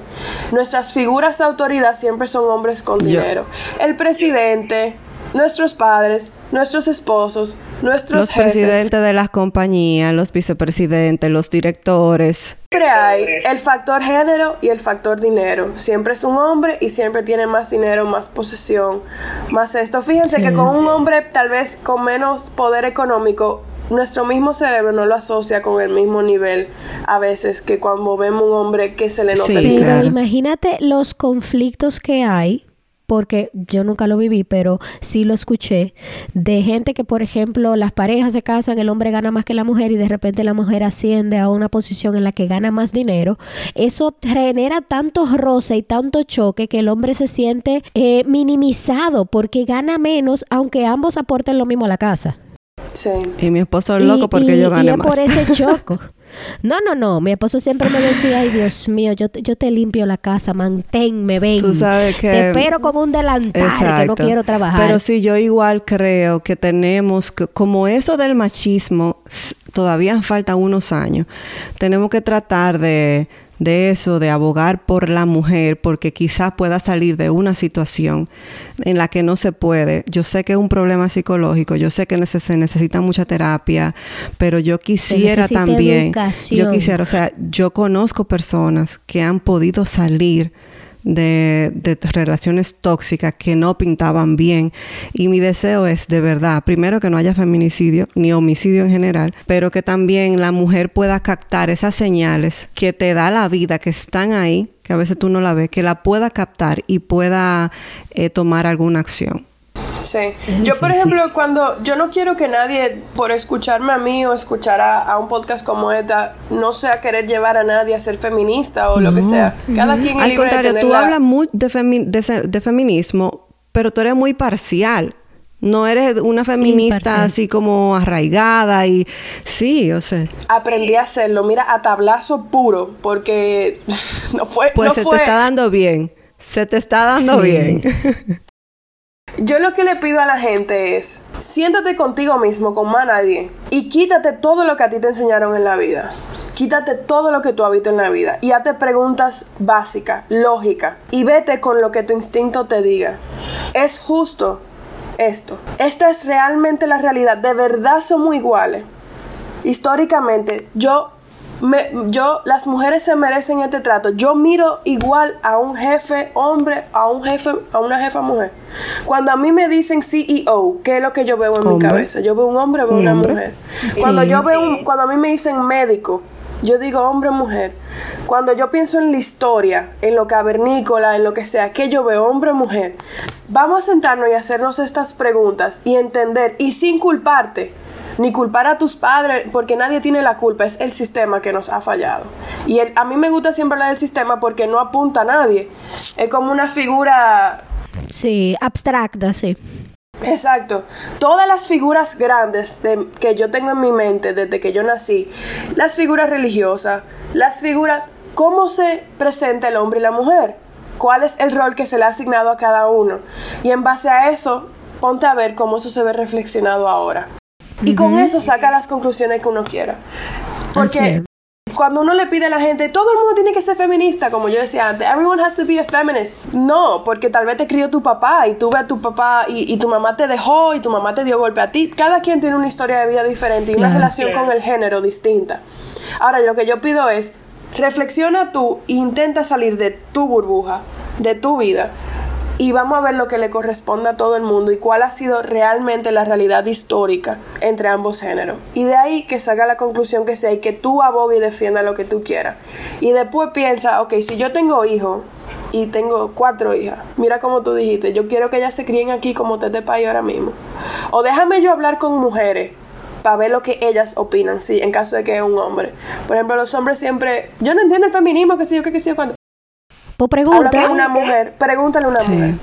nuestras figuras de autoridad siempre son hombres con dinero. El presidente nuestros padres, nuestros esposos, nuestros los presidentes de las compañías, los vicepresidentes, los directores. Siempre hay el factor género y el factor dinero. Siempre es un hombre y siempre tiene más dinero, más posesión, más esto. Fíjense que con un hombre tal vez con menos poder económico nuestro mismo cerebro no lo asocia con el mismo nivel a veces que cuando vemos un hombre que se le nota sí, Pero imagínate los conflictos que hay porque yo nunca lo viví, pero sí lo escuché, de gente que, por ejemplo, las parejas se casan, el hombre gana más que la mujer y de repente la mujer asciende a una posición en la que gana más dinero, eso genera tanto roce y tanto choque que el hombre se siente eh, minimizado porque gana menos, aunque ambos aporten lo mismo a la casa. Sí. Y mi esposo es loco porque yo gano más. por ese choco. No, no, no. Mi esposo siempre me decía, ay Dios mío, yo te, yo te limpio la casa, manténme, ven. Tú sabes que... Te espero como un delantal, que no quiero trabajar. Pero sí, yo igual creo que tenemos, que, como eso del machismo, todavía faltan unos años, tenemos que tratar de de eso, de abogar por la mujer, porque quizás pueda salir de una situación en la que no se puede. Yo sé que es un problema psicológico, yo sé que se necesita mucha terapia, pero yo quisiera también, yo quisiera, o sea, yo conozco personas que han podido salir de, de, relaciones tóxicas que no pintaban bien. Y mi deseo es, de verdad, primero que no haya feminicidio ni homicidio en general, pero que también la mujer pueda captar esas señales que te da la vida, que están ahí, que a veces tú no la ves, que la pueda captar y pueda eh, tomar alguna acción. Sí. Yo, por ejemplo, cuando yo no quiero que nadie, por escucharme a mí o escuchar a, un podcast como esta, no sea querer llevar a nadie a ser feminista o lo que sea. Cada quien es Al contrario, tú hablas muy de, feminismo, pero tú eres muy parcial. No eres una feminista así como arraigada y sí, o sea. Aprendí a hacerlo, mira, a tablazo puro, porque no fue. Pues se te está dando bien. Se te está dando bien. Yo lo que le pido a la gente es, siéntate contigo mismo, con más nadie, y quítate todo lo que a ti te enseñaron en la vida. Quítate todo lo que tú habitas en la vida y hazte preguntas básicas, lógicas, y vete con lo que tu instinto te diga. ¿Es justo esto? ¿Esta es realmente la realidad? ¿De verdad somos iguales? Históricamente, yo me, yo, las mujeres se merecen este trato. Yo miro igual a un jefe hombre, a un jefe, a una jefa mujer. Cuando a mí me dicen CEO, ¿qué es lo que yo veo en mi cabeza? Yo veo un hombre, veo una mujer. Cuando yo veo un, cuando a mí me dicen médico, yo digo hombre, mujer. Cuando yo pienso en la historia, en lo cavernícola, en lo que sea, que yo veo hombre, mujer. Vamos a sentarnos y hacernos estas preguntas y entender y sin culparte ni culpar a tus padres, porque nadie tiene la culpa, es el sistema que nos ha fallado. Y a mí me gusta siempre hablar del sistema porque no apunta a nadie. Es como una figura... Sí, abstracta, sí. Exacto. Todas las figuras grandes que yo tengo en mi mente desde que yo nací, las figuras religiosas, las figuras, cómo se presenta el hombre y la mujer, cuál es el rol que se le ha asignado a cada uno. Y en base a eso, ponte a ver cómo eso se ve reflexionado ahora. Y con eso saca las conclusiones que uno quiera. Porque cuando uno le pide a la gente, todo el mundo tiene que ser feminista, como yo decía antes, everyone has to be a feminist. No, porque tal vez te crió tu papá y tú ves a tu papá y, tu mamá te dejó y tu mamá te dio golpe a ti. Cada quien tiene una historia de vida diferente y una relación con el género distinta. Ahora, lo que yo pido es, reflexiona tú e intenta salir de tu burbuja, de tu vida y vamos a ver lo que le corresponde a todo el mundo y cuál ha sido realmente la realidad histórica entre ambos géneros. Y de ahí que salga la conclusión que sea y que tú abogue y defienda lo que tú quieras. Y después piensa, ok, si yo tengo hijos y tengo cuatro hijas, mira como tú dijiste, yo quiero que ellas se críen aquí como te país ahora mismo. O déjame yo hablar con mujeres para ver lo que ellas opinan, sí, en caso de que es un hombre. Por ejemplo, los hombres siempre, yo no entiendo el feminismo, que sé yo, que, sé yo, cuando pues pregunta. una mujer, pregúntale a una mujer.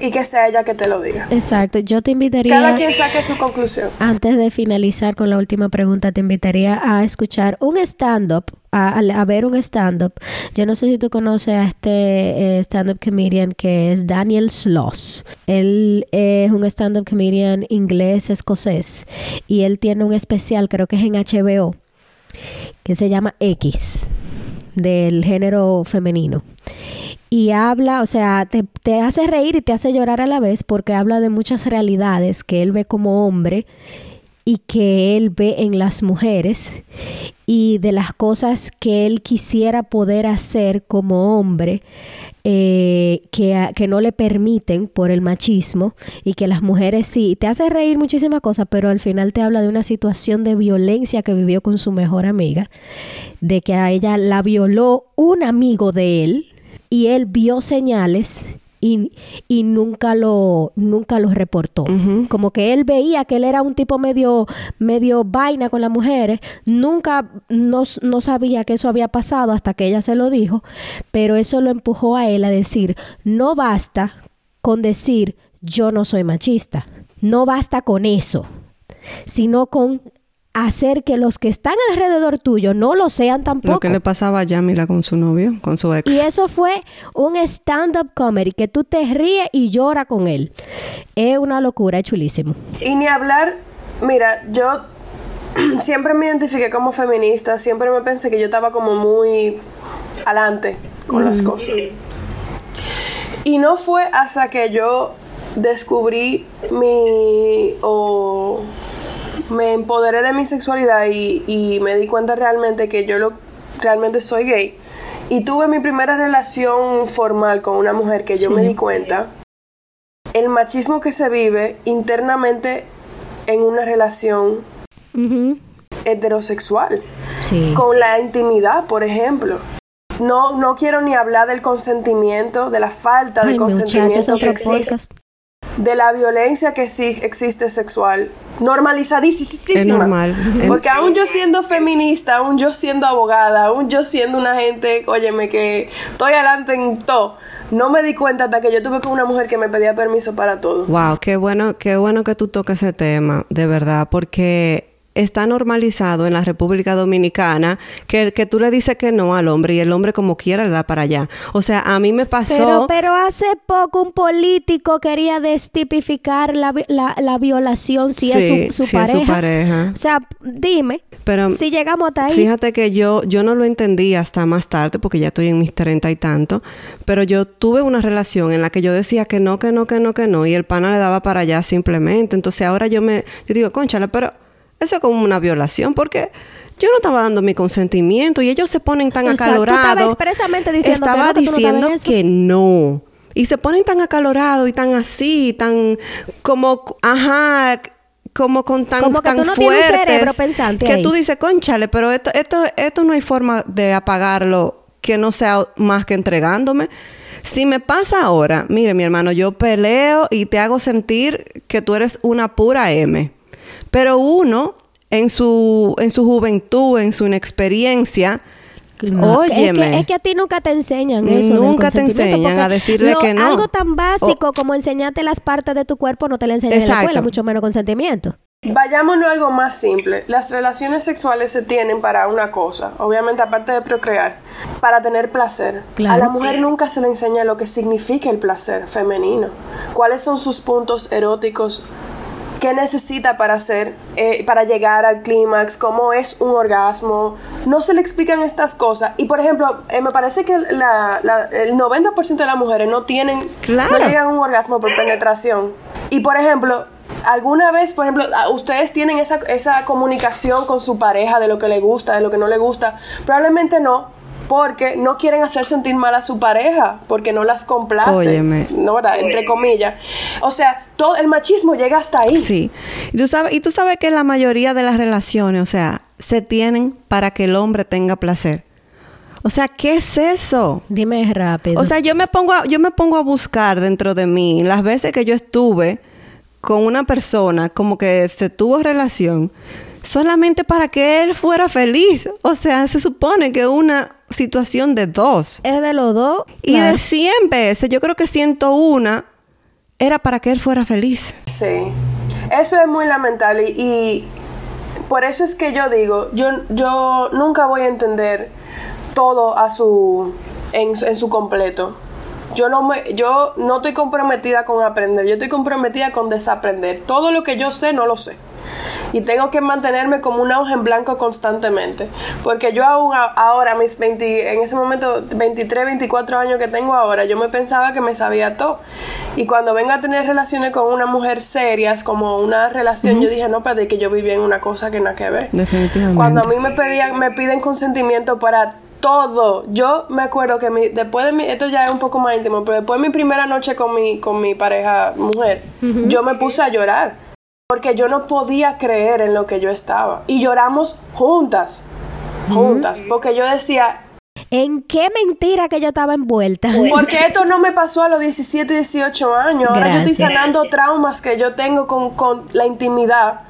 Y que sea ella que te lo diga. Exacto, yo te invitaría... Cada quien saque su conclusión. Antes de finalizar con la última pregunta, te invitaría a escuchar un stand-up, a, ver un stand-up. Yo no sé si tú conoces a este eh, stand-up comedian que es Daniel Sloss. Él es un stand-up comedian inglés escocés y él tiene un especial, creo que es en HBO, que se llama X del género femenino. Y habla, o sea, te, te, hace reír y te hace llorar a la vez porque habla de muchas realidades que él ve como hombre y que él ve en las mujeres y de las cosas que él quisiera poder hacer como hombre eh, que, que, no le permiten por el machismo y que las mujeres sí, te hace reír muchísimas cosas, pero al final te habla de una situación de violencia que vivió con su mejor amiga, de que a ella la violó un amigo de él y él vio señales y, nunca lo nunca lo reportó. Como que él veía que él era un tipo medio medio vaina con las mujeres, nunca no, no sabía que eso había pasado hasta que ella se lo dijo, pero eso lo empujó a él a decir, no basta con decir yo no soy machista, no basta con eso, sino con hacer que los que están alrededor tuyo no lo sean tampoco. Lo que le pasaba a Yamila con su novio, con su ex. Y eso fue un stand-up comedy, que tú te ríes y lloras con él. Es una locura, es chulísimo. Y ni hablar, mira, yo siempre me identifiqué como feminista, siempre me pensé que yo estaba como muy adelante con las cosas. Y no fue hasta que yo descubrí mi... o me empoderé de mi sexualidad y, me di cuenta realmente que yo lo, realmente soy gay. Y tuve mi primera relación formal con una mujer que yo me di cuenta el machismo que se vive internamente en una relación heterosexual. con la intimidad, por ejemplo. No, no quiero ni hablar del consentimiento, de la falta de consentimiento que existe de la violencia que sí existe sexual normalizadísima. Es normal. Porque aún yo siendo feminista, aún yo siendo abogada, aún yo siendo una gente, óyeme, que estoy adelante en todo, no me di cuenta hasta que yo tuve con una mujer que me pedía permiso para todo. Wow, qué bueno, qué bueno que tú toques ese tema, de verdad, porque está normalizado en la República Dominicana que, que tú le dices que no al hombre y el hombre como quiera le da para allá. O sea, a mí me pasó... Pero, pero hace poco un político quería destipificar la, la, violación si es su, pareja. O sea, dime. Pero si llegamos hasta ahí. Fíjate que yo, yo no lo entendí hasta más tarde porque ya estoy en mis treinta y tanto. Pero yo tuve una relación en la que yo decía que no, que no, que no, que no. Y el pana le daba para allá simplemente. Entonces ahora yo me... Yo digo, conchale, pero eso es como una violación porque yo no estaba dando mi consentimiento y ellos se ponen tan acalorados. Estaba expresamente diciendo estaba que no, diciendo que no. Y se ponen tan acalorados y tan así, tan como, ajá, como con tan, como que tan tú no fuertes. Cerebro pensante que tú dices, conchale, pero esto, esto, esto no hay forma de apagarlo que no sea más que entregándome. Si me pasa ahora, mire mi hermano, yo peleo y te hago sentir que tú eres una pura M. Pero uno, en su, en su juventud, en su inexperiencia, Óyeme. Es que, a ti nunca te enseñan eso. Nunca te enseñan a decirle que no. Algo tan básico como enseñarte las partes de tu cuerpo no te lo enseñan en la escuela, mucho menos consentimiento. Vayámonos a algo más simple. Las relaciones sexuales se tienen para una cosa, obviamente aparte de procrear, para tener placer. A la mujer nunca se le enseña lo que significa el placer femenino, cuáles son sus puntos eróticos qué necesita para hacer, eh, para llegar al clímax, cómo es un orgasmo. No se le explican estas cosas. Y por ejemplo, eh, me parece que la, el 90% de las mujeres no tienen, no llegan a un orgasmo por penetración. Y por ejemplo, ¿Alguna vez, por ejemplo, ustedes tienen esa, esa comunicación con su pareja de lo que le gusta, de lo que no le gusta? Probablemente no, porque no quieren hacer sentir mal a su pareja, porque no las complace, ¿no verdad? Entre comillas. O sea, todo el machismo llega hasta ahí. Sí. Y tú sabes, y tú sabes que la mayoría de las relaciones, o sea, se tienen para que el hombre tenga placer. O sea, ¿qué es eso? Dime rápido. O sea, yo me pongo a, yo me pongo a buscar dentro de mí las veces que yo estuve con una persona como que se tuvo relación solamente para que él fuera feliz. O sea, se supone que una situación de dos. Es de los dos. Y de 100 veces, yo creo que 101 era para que él fuera feliz. Sí. Eso es muy lamentable y por eso es que yo digo, yo, yo nunca voy a entender todo a su en, en su completo. Yo no me, yo no estoy comprometida con aprender, yo estoy comprometida con desaprender. Todo lo que yo sé no lo sé y tengo que mantenerme como una hoja en blanco constantemente. Porque yo aún ahora, mis 20, en ese momento, 23, 24 años que tengo ahora, yo me pensaba que me sabía todo. Y cuando vengo a tener relaciones con una mujer serias, como una relación, yo dije, no, pero que yo viví en una cosa que nada que ver. Definitivamente. Cuando a mí me pedían, me piden consentimiento para todo. Yo me acuerdo que mi, después de mi, esto ya es un poco más íntimo, pero después de mi primera noche con mi, con mi pareja mujer, yo me puse a llorar porque yo no podía creer en lo que yo estaba. Y lloramos juntas, juntas, porque yo decía... ¿En qué mentira que yo estaba envuelta? Porque esto no me pasó a los 17, 18 años. Ahora yo estoy sanando traumas que yo tengo con, la intimidad.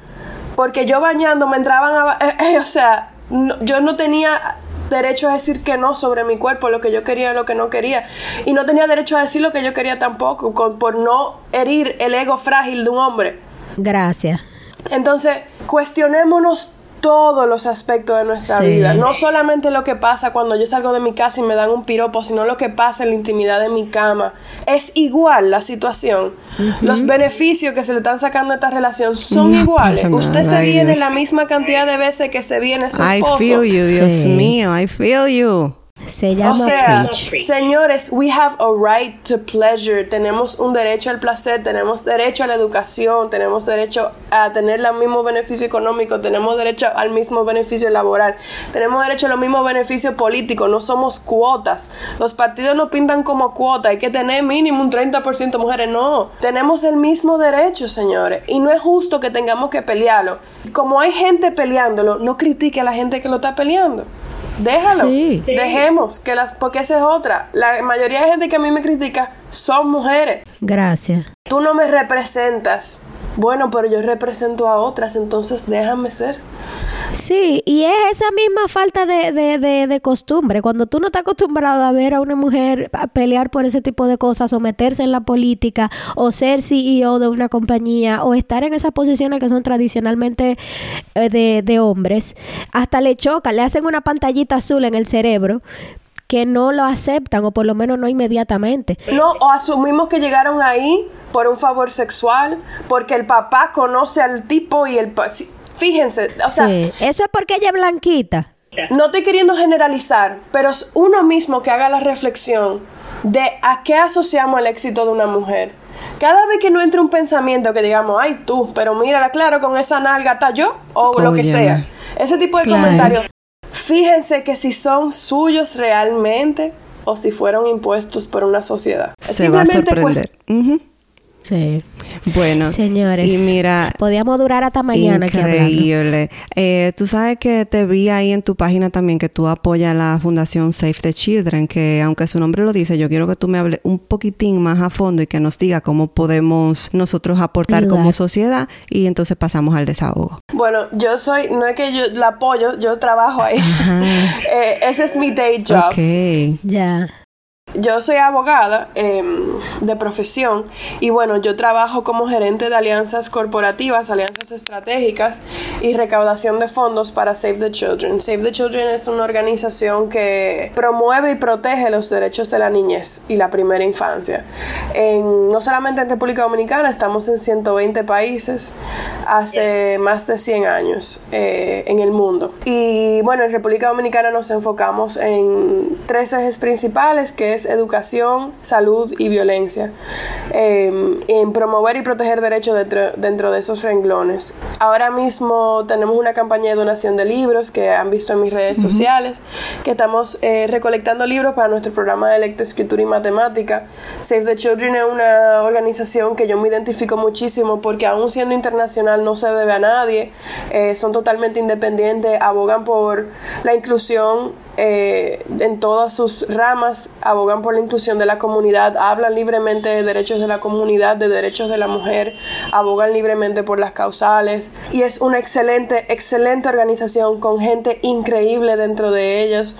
Porque yo bañando me entraban a... Eh, eh, o sea, yo no tenía derecho a decir que no sobre mi cuerpo, lo que yo quería y lo que no quería. Y no tenía derecho a decir lo que yo quería tampoco, por no herir el ego frágil de un hombre. Gracias. Entonces, cuestionémonos todos los aspectos de nuestra vida. No solamente lo que pasa cuando yo salgo de mi casa y me dan un piropo, sino lo que pasa en la intimidad de mi cama. Es igual la situación. Los beneficios que se le están sacando a esta relación son iguales. Usted se viene la misma cantidad de veces que se viene su esposo. I feel you, Dios mío. I feel you. Se llama o sea, señores, we have a right to pleasure. Tenemos un derecho al placer, tenemos derecho a la educación, tenemos derecho a tener el mismo beneficio económico, tenemos derecho al mismo beneficio laboral, tenemos derecho a los mismos beneficios políticos, no somos cuotas. Los partidos no pintan como cuota, hay que tener mínimo un 30% mujeres, no. Tenemos el mismo derecho, señores, y no es justo que tengamos que pelearlo. Como hay gente peleándolo, no critique a la gente que lo está peleando. Déjalo. Dejemos que las porque esa es otra. La mayoría de gente que a mí me critica son mujeres. Gracias. Tú no me representas. Bueno, pero yo represento a otras, entonces déjame ser. Sí, y es esa misma falta de, de, de, costumbre. Cuando tú no estás acostumbrado a ver a una mujer pelear por ese tipo de cosas, o meterse en la política, o ser CEO de una compañía, o estar en esas posiciones que son tradicionalmente eh, de, de hombres, hasta le choca, le hacen una pantallita azul en el cerebro que no lo aceptan o por lo menos no inmediatamente. No, o asumimos que llegaron ahí por un favor sexual, porque el papá conoce al tipo y el Fíjense, o sea... Eso es porque ella es blanquita. No estoy queriendo generalizar, pero es uno mismo que haga la reflexión de a qué asociamos el éxito de una mujer. Cada vez que no entre un pensamiento que digamos, ay tú, pero mírala claro, con esa nalga está yo, o lo que sea. Ese tipo de comentarios. Fíjense que si son suyos realmente o si fueron impuestos por una sociedad. Se va a sorprender. Sí. Bueno, señores. Y mira, podíamos durar hasta mañana. Increíble. Eh, tú sabes que te vi ahí en tu página también que tú apoyas la Fundación Save the Children, que aunque su nombre lo dice, yo quiero que tú me hables un poquitín más a fondo y que nos diga cómo podemos nosotros aportar como sociedad y entonces pasamos al desahogo. Bueno, yo soy, no es que yo la apoyo, yo trabajo ahí. eh, ese es mi day job. Ok. Ya. Yo soy abogada em, de profesión y bueno, yo trabajo como gerente de alianzas corporativas, alianzas estratégicas y recaudación de fondos para Save the Children. Save the Children es una organización que promueve y protege los derechos de la niñez y la primera infancia. En, no solamente en República Dominicana, estamos en 120 países hace más de 100 años eh, en el mundo. Y bueno, en República Dominicana nos enfocamos en tres ejes principales que es educación, salud y violencia, em, en promover y proteger derechos dentro, de esos renglones. Ahora mismo tenemos una campaña de donación de libros que han visto en mis redes sociales, que estamos eh, recolectando libros para nuestro programa de lectoescritura y matemática. Save the Children es una organización que yo me identifico muchísimo porque aún siendo internacional no se debe a nadie, eh, son totalmente independientes, abogan por la inclusión eh, en todas sus ramas abogan por la inclusión de la comunidad, hablan libremente de derechos de la comunidad, de derechos de la mujer, abogan libremente por las causales y es una excelente, excelente organización con gente increíble dentro de ellos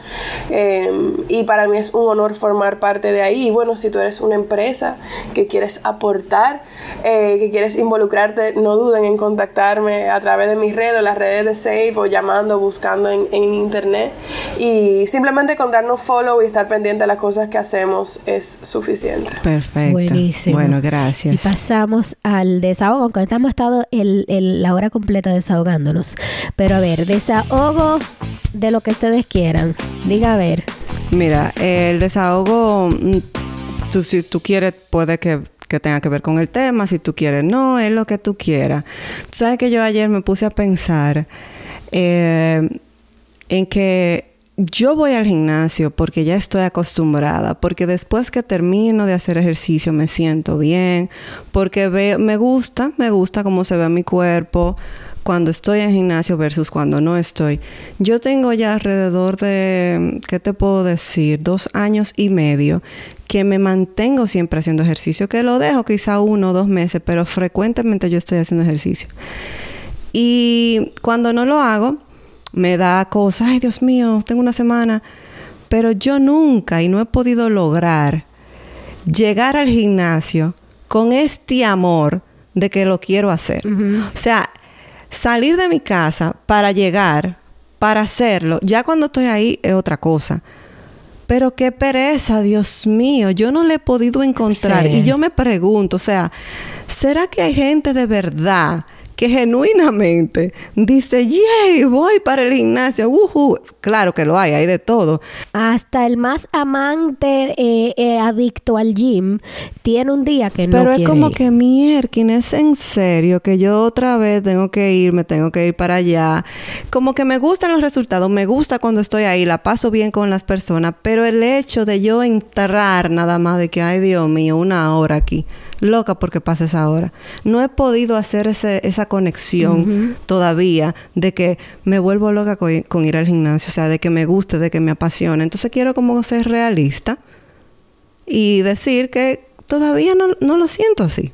eh, y para mí es un honor formar parte de ahí. Y bueno, si tú eres una empresa que quieres aportar, eh, que quieres involucrarte, no duden en contactarme a través de mis redes, las redes de Save o llamando, buscando en, en internet y y simplemente con darnos follow y estar pendiente de las cosas que hacemos es suficiente. Perfecto. Buenísimo. Bueno, gracias. Y pasamos al desahogo, aunque hemos estado el, la hora completa desahogándonos. Pero a ver, desahogo de lo que ustedes quieran. Diga a ver. Mira, el desahogo, mm, tú, si tú quieres, puede que que tenga que ver con el tema, si tú quieres, no, es lo que tú quieras. Sabes que yo ayer me puse a pensar eh, en que yo voy al gimnasio porque ya estoy acostumbrada, porque después que termino de hacer ejercicio me siento bien, porque me gusta, me gusta cómo se ve mi cuerpo cuando estoy en gimnasio versus cuando no estoy. Yo tengo ya alrededor de, ¿qué te puedo decir? Dos años y medio que me mantengo siempre haciendo ejercicio, que lo dejo quizá uno o dos meses, pero frecuentemente yo estoy haciendo ejercicio. Y cuando no lo hago, me da cosas, ay Dios mío, tengo una semana, pero yo nunca y no he podido lograr llegar al gimnasio con este amor de que lo quiero hacer. O sea, salir de mi casa para llegar, para hacerlo, ya cuando estoy ahí es otra cosa. Pero qué pereza, Dios mío, yo no le he podido encontrar. Y yo me pregunto, o sea, ¿será que hay gente de verdad que genuinamente dice, yay, voy para el gimnasio, claro que lo hay, hay de todo. Hasta el más amante eh, eh, adicto al gym tiene un día que no Pero es como que mierda, es en serio que yo otra vez tengo que ir, me tengo que ir para allá. Como que me gustan los resultados, me gusta cuando estoy ahí, la paso bien con las personas, pero el hecho de yo entrar nada más de que, ay Dios mío, una hora aquí loca porque pasa esa hora. No he podido hacer ese, esa conexión todavía de que me vuelvo loca con, ir al gimnasio, o sea, de que me guste, de que me apasione. Entonces quiero como ser realista y decir que todavía no lo siento así.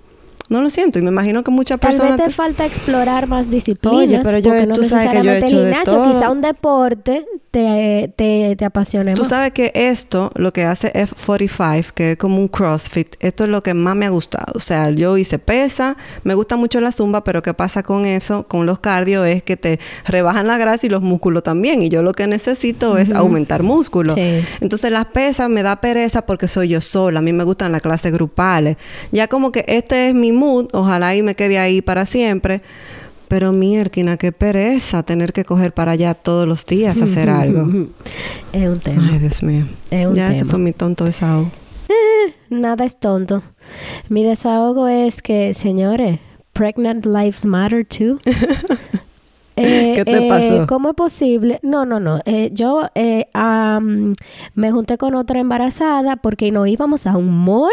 No lo siento y me imagino que muchas personas... Tal vez te falta explorar más disciplinas. Oye, pero yo, no tú sabes que yo he hecho de todo. Quizá un deporte te, te, te apasione Tú sabes que esto, lo que hace F45, que es como un CrossFit, esto es lo que más me ha gustado. O sea, yo hice pesa, me gusta mucho la zumba, pero ¿qué pasa con eso? Con los cardio es que te rebajan la grasa y los músculos también. Y yo lo que necesito es aumentar músculo. Entonces las pesas me da pereza porque soy yo sola. A mí me gustan las clases grupales. Ya como que este es mi ojalá y me quede ahí para siempre. Pero mierda, qué pereza tener que coger para allá todos los días a hacer algo. Es un tema. Ay, Dios mío. ya ese fue mi tonto desahogo. Eh, nada es tonto. Mi desahogo es que, señores, pregnant lives matter too. Eh, ¿Qué te pasó? Eh, ¿Cómo es posible? No, no, no. Eh, yo me junté con otra embarazada porque no íbamos a un mall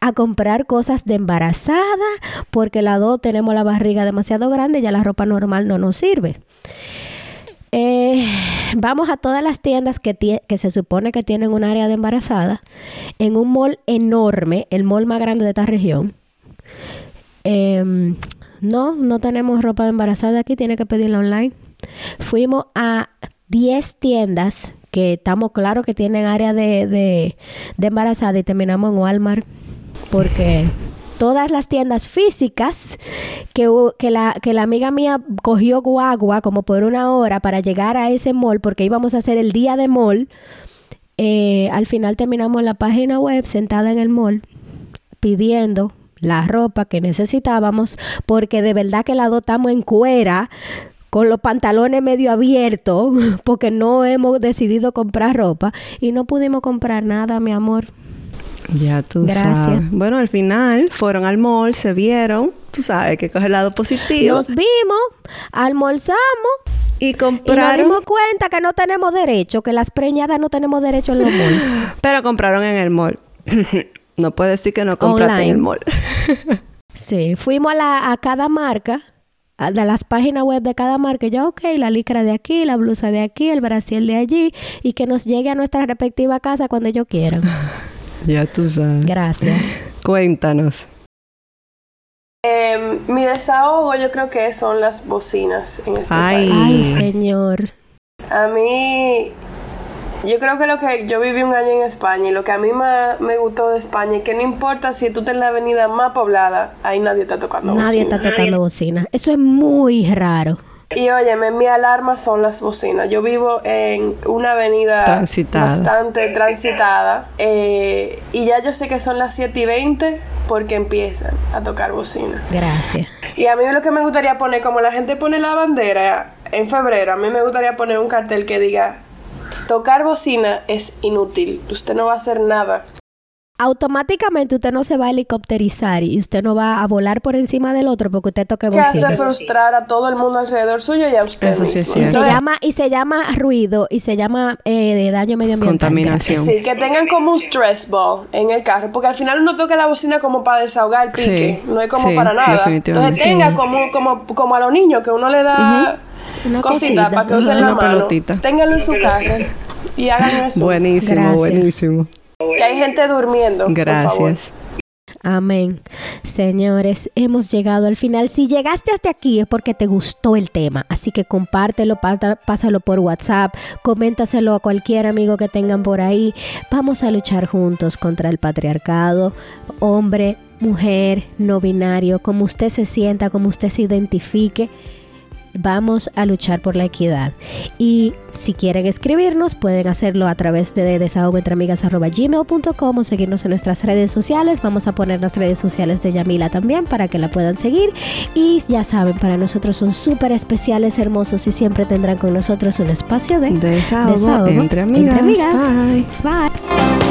a comprar cosas de embarazada porque la dos tenemos la barriga demasiado grande y ya la ropa normal no nos sirve. vamos a todas las tiendas que, que se supone que tienen un área de embarazada en un mall enorme, el mall más grande de esta región. Em, no, no tenemos ropa de embarazada aquí, tiene que pedirla online. Fuimos a 10 tiendas que estamos claros que tienen área de, de, de embarazada y terminamos en Walmart porque todas las tiendas físicas que, que, la, que la amiga mía cogió guagua como por una hora para llegar a ese mall porque íbamos a hacer el día de mall. Eh, al final terminamos en la página web sentada en el mall pidiendo la ropa que necesitábamos porque de verdad que la dotamos en cuera con los pantalones medio abiertos porque no hemos decidido comprar ropa y no pudimos comprar nada, mi amor. Ya tú sabes. Bueno, al final fueron al mall, se vieron, tú sabes que coge el lado positivo. Nos vimos, almorzamos y compraron. Y nos dimos cuenta que no tenemos derecho, que las preñadas no tenemos derecho en los malls. Pero compraron en el mall. no puede decir que no compraste en el mall. sí, fuimos a, la, a cada marca de las páginas web de cada marca, yo, ok, la licra de aquí, la blusa de aquí, el brasil de allí, y que nos llegue a nuestra respectiva casa cuando ellos quieran. Ya tú sabes. Gracias. Cuéntanos. Em, mi desahogo yo creo que son las bocinas en este Ay. país. Ay, señor. A mí, yo creo que lo que yo viví un año en España y lo que a mí más me gustó de España es que no importa si tú estás en la avenida más poblada, ahí nadie está tocando bocina. Nadie está tocando bocina. Eso es muy raro. Y óyeme, mi alarma son las bocinas. Yo vivo en una avenida bastante transitada. Eh, y ya yo sé que son las 7 y 20 porque empiezan a tocar bocina. Gracias. Y a mí lo que me gustaría poner, como la gente pone la bandera en febrero, a mí me gustaría poner un cartel que diga, tocar bocina es inútil. Usted no va a hacer nada automáticamente usted no se va a helicópterizar y usted no va a volar por encima del otro porque usted toque bocina. Que hace frustrar a todo el mundo alrededor suyo y a usted Eso Sí es y, se llama, y se llama ruido y se llama eh, daño medioambiental. Contaminación. Sí, que tengan como un stress ball en el carro porque al final uno toca la bocina como para desahogar el pique, no es como para nada. Entonces tenga como, como, como a los niños que uno le da cositas para que usen la mano. Ténganlo en su casa y hagan eso. Buenísimo, buenísimo. Que hay gente durmiendo. Gracias. Amén. Señores, hemos llegado al final. Si llegaste hasta aquí es porque te gustó el tema. Así que compártelo, pásalo por WhatsApp, coméntaselo a cualquier amigo que tengan por ahí. Vamos a luchar juntos contra el patriarcado. Hombre, mujer, no binario, como usted se sienta, como usted se identifique vamos a luchar por la equidad. Y si quieren escribirnos, pueden hacerlo a través de desahogoentramigas.gmail.com o seguirnos en nuestras redes sociales. Vamos a poner las redes sociales de Yamila también para que la puedan seguir. Y ya saben, para nosotros son súper especiales, hermosos y siempre tendrán con nosotros un espacio de desahogo, entre amigas. Bye. Bye.